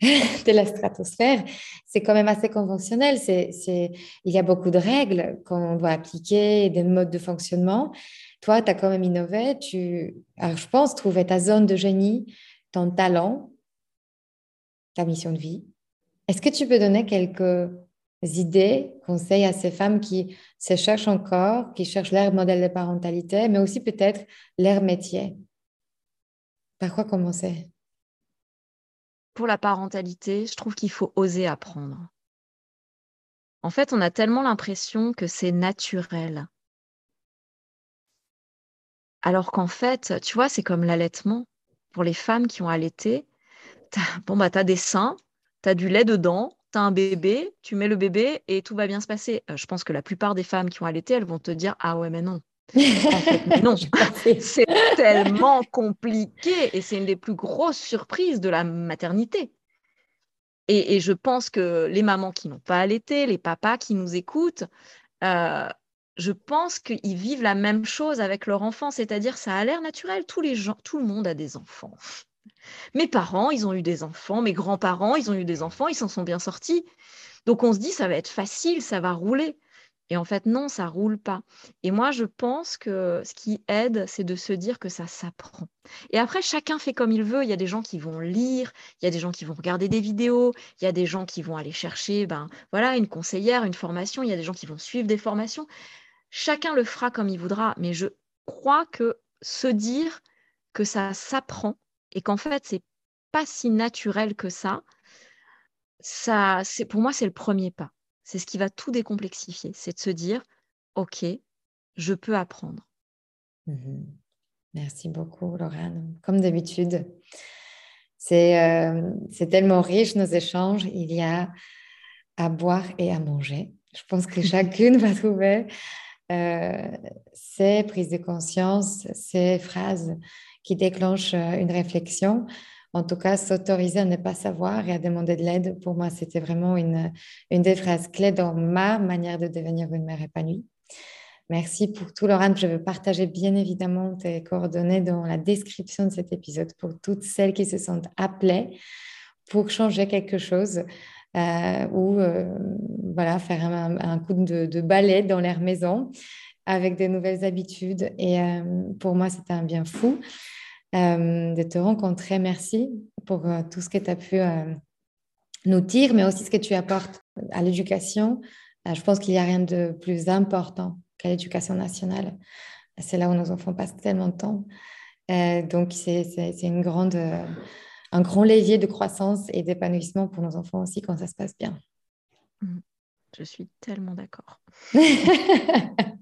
de la stratosphère, c'est quand même assez conventionnel. C'est, il y a beaucoup de règles qu'on doit appliquer, des modes de fonctionnement. Toi, tu as quand même innové. Tu, alors, je pense, trouver ta zone de génie, ton talent, ta mission de vie. Est-ce que tu peux donner quelques idées, conseils à ces femmes qui se cherchent encore, qui cherchent leur modèle de parentalité, mais aussi peut-être leur métier. Par quoi commencer? Pour la parentalité, je trouve qu'il faut oser apprendre. En fait, on a tellement l'impression que c'est naturel. Alors qu'en fait, tu vois, c'est comme l'allaitement. Pour les femmes qui ont allaité, bon, bah, tu as des seins, tu as du lait dedans, tu as un bébé, tu mets le bébé et tout va bien se passer. Euh, je pense que la plupart des femmes qui ont allaité, elles vont te dire Ah ouais, mais non. non, c'est tellement compliqué et c'est une des plus grosses surprises de la maternité. Et, je pense que les mamans qui n'ont pas allaité, les papas qui nous écoutent, euh, je pense qu'ils vivent la même chose avec leur enfant, c'est-à-dire ça a l'air naturel. Tous les gens, tout le monde a des enfants. Mes parents, ils ont eu des enfants, mes grands-parents, ils ont eu des enfants, ils s'en sont bien sortis. Donc on se dit, ça va être facile, ça va rouler. Et en fait, non, ça roule pas. Et moi, je pense que ce qui aide, c'est de se dire que ça s'apprend. Et après, chacun fait comme il veut. Il y a des gens qui vont lire, il y a des gens qui vont regarder des vidéos, il y a des gens qui vont aller chercher, ben voilà, une conseillère, une formation. Il y a des gens qui vont suivre des formations. Chacun le fera comme il voudra. Mais je crois que se dire que ça s'apprend et qu'en fait, c'est pas si naturel que ça, ça, c'est pour moi, c'est le premier pas. C'est ce qui va tout décomplexifier. C'est de se dire, OK, je peux apprendre. Mmh Merci beaucoup, Laurent. Comme d'habitude, euh, c'est tellement riche nos échanges. Il y a à boire et à manger. Je pense que chacune va trouver euh, ces prises de conscience, ces phrases qui déclenchent euh, une réflexion en tout cas, s'autoriser à ne pas savoir et à demander de l'aide, pour moi, c'était vraiment une, une des phrases clés dans ma manière de devenir une mère épanouie. Merci pour tout, Laurent. Je veux partager bien évidemment tes coordonnées dans la description de cet épisode pour toutes celles qui se sentent appelées pour changer quelque chose euh, ou euh, voilà, faire un, coup de, de, balai dans leur maison avec des nouvelles habitudes. Et euh, pour moi, c'était un bien fou. Euh, de te rencontrer. Merci pour euh, tout ce que tu as pu nous dire, mais aussi ce que tu apportes à l'éducation. je pense qu'il n'y a rien de plus important qu'à l'éducation nationale. C'est là où nos enfants passent tellement de temps. donc, c'est une grande, un grand levier de croissance et d'épanouissement pour nos enfants aussi quand ça se passe bien. Mmh. Je suis tellement d'accord.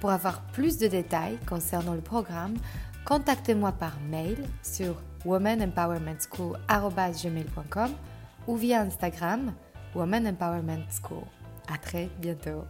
Pour avoir plus de détails concernant le programme, contactez-moi par mail sur womanempowermentschool.com ou via Instagram Woman Empowerment School. À très bientôt.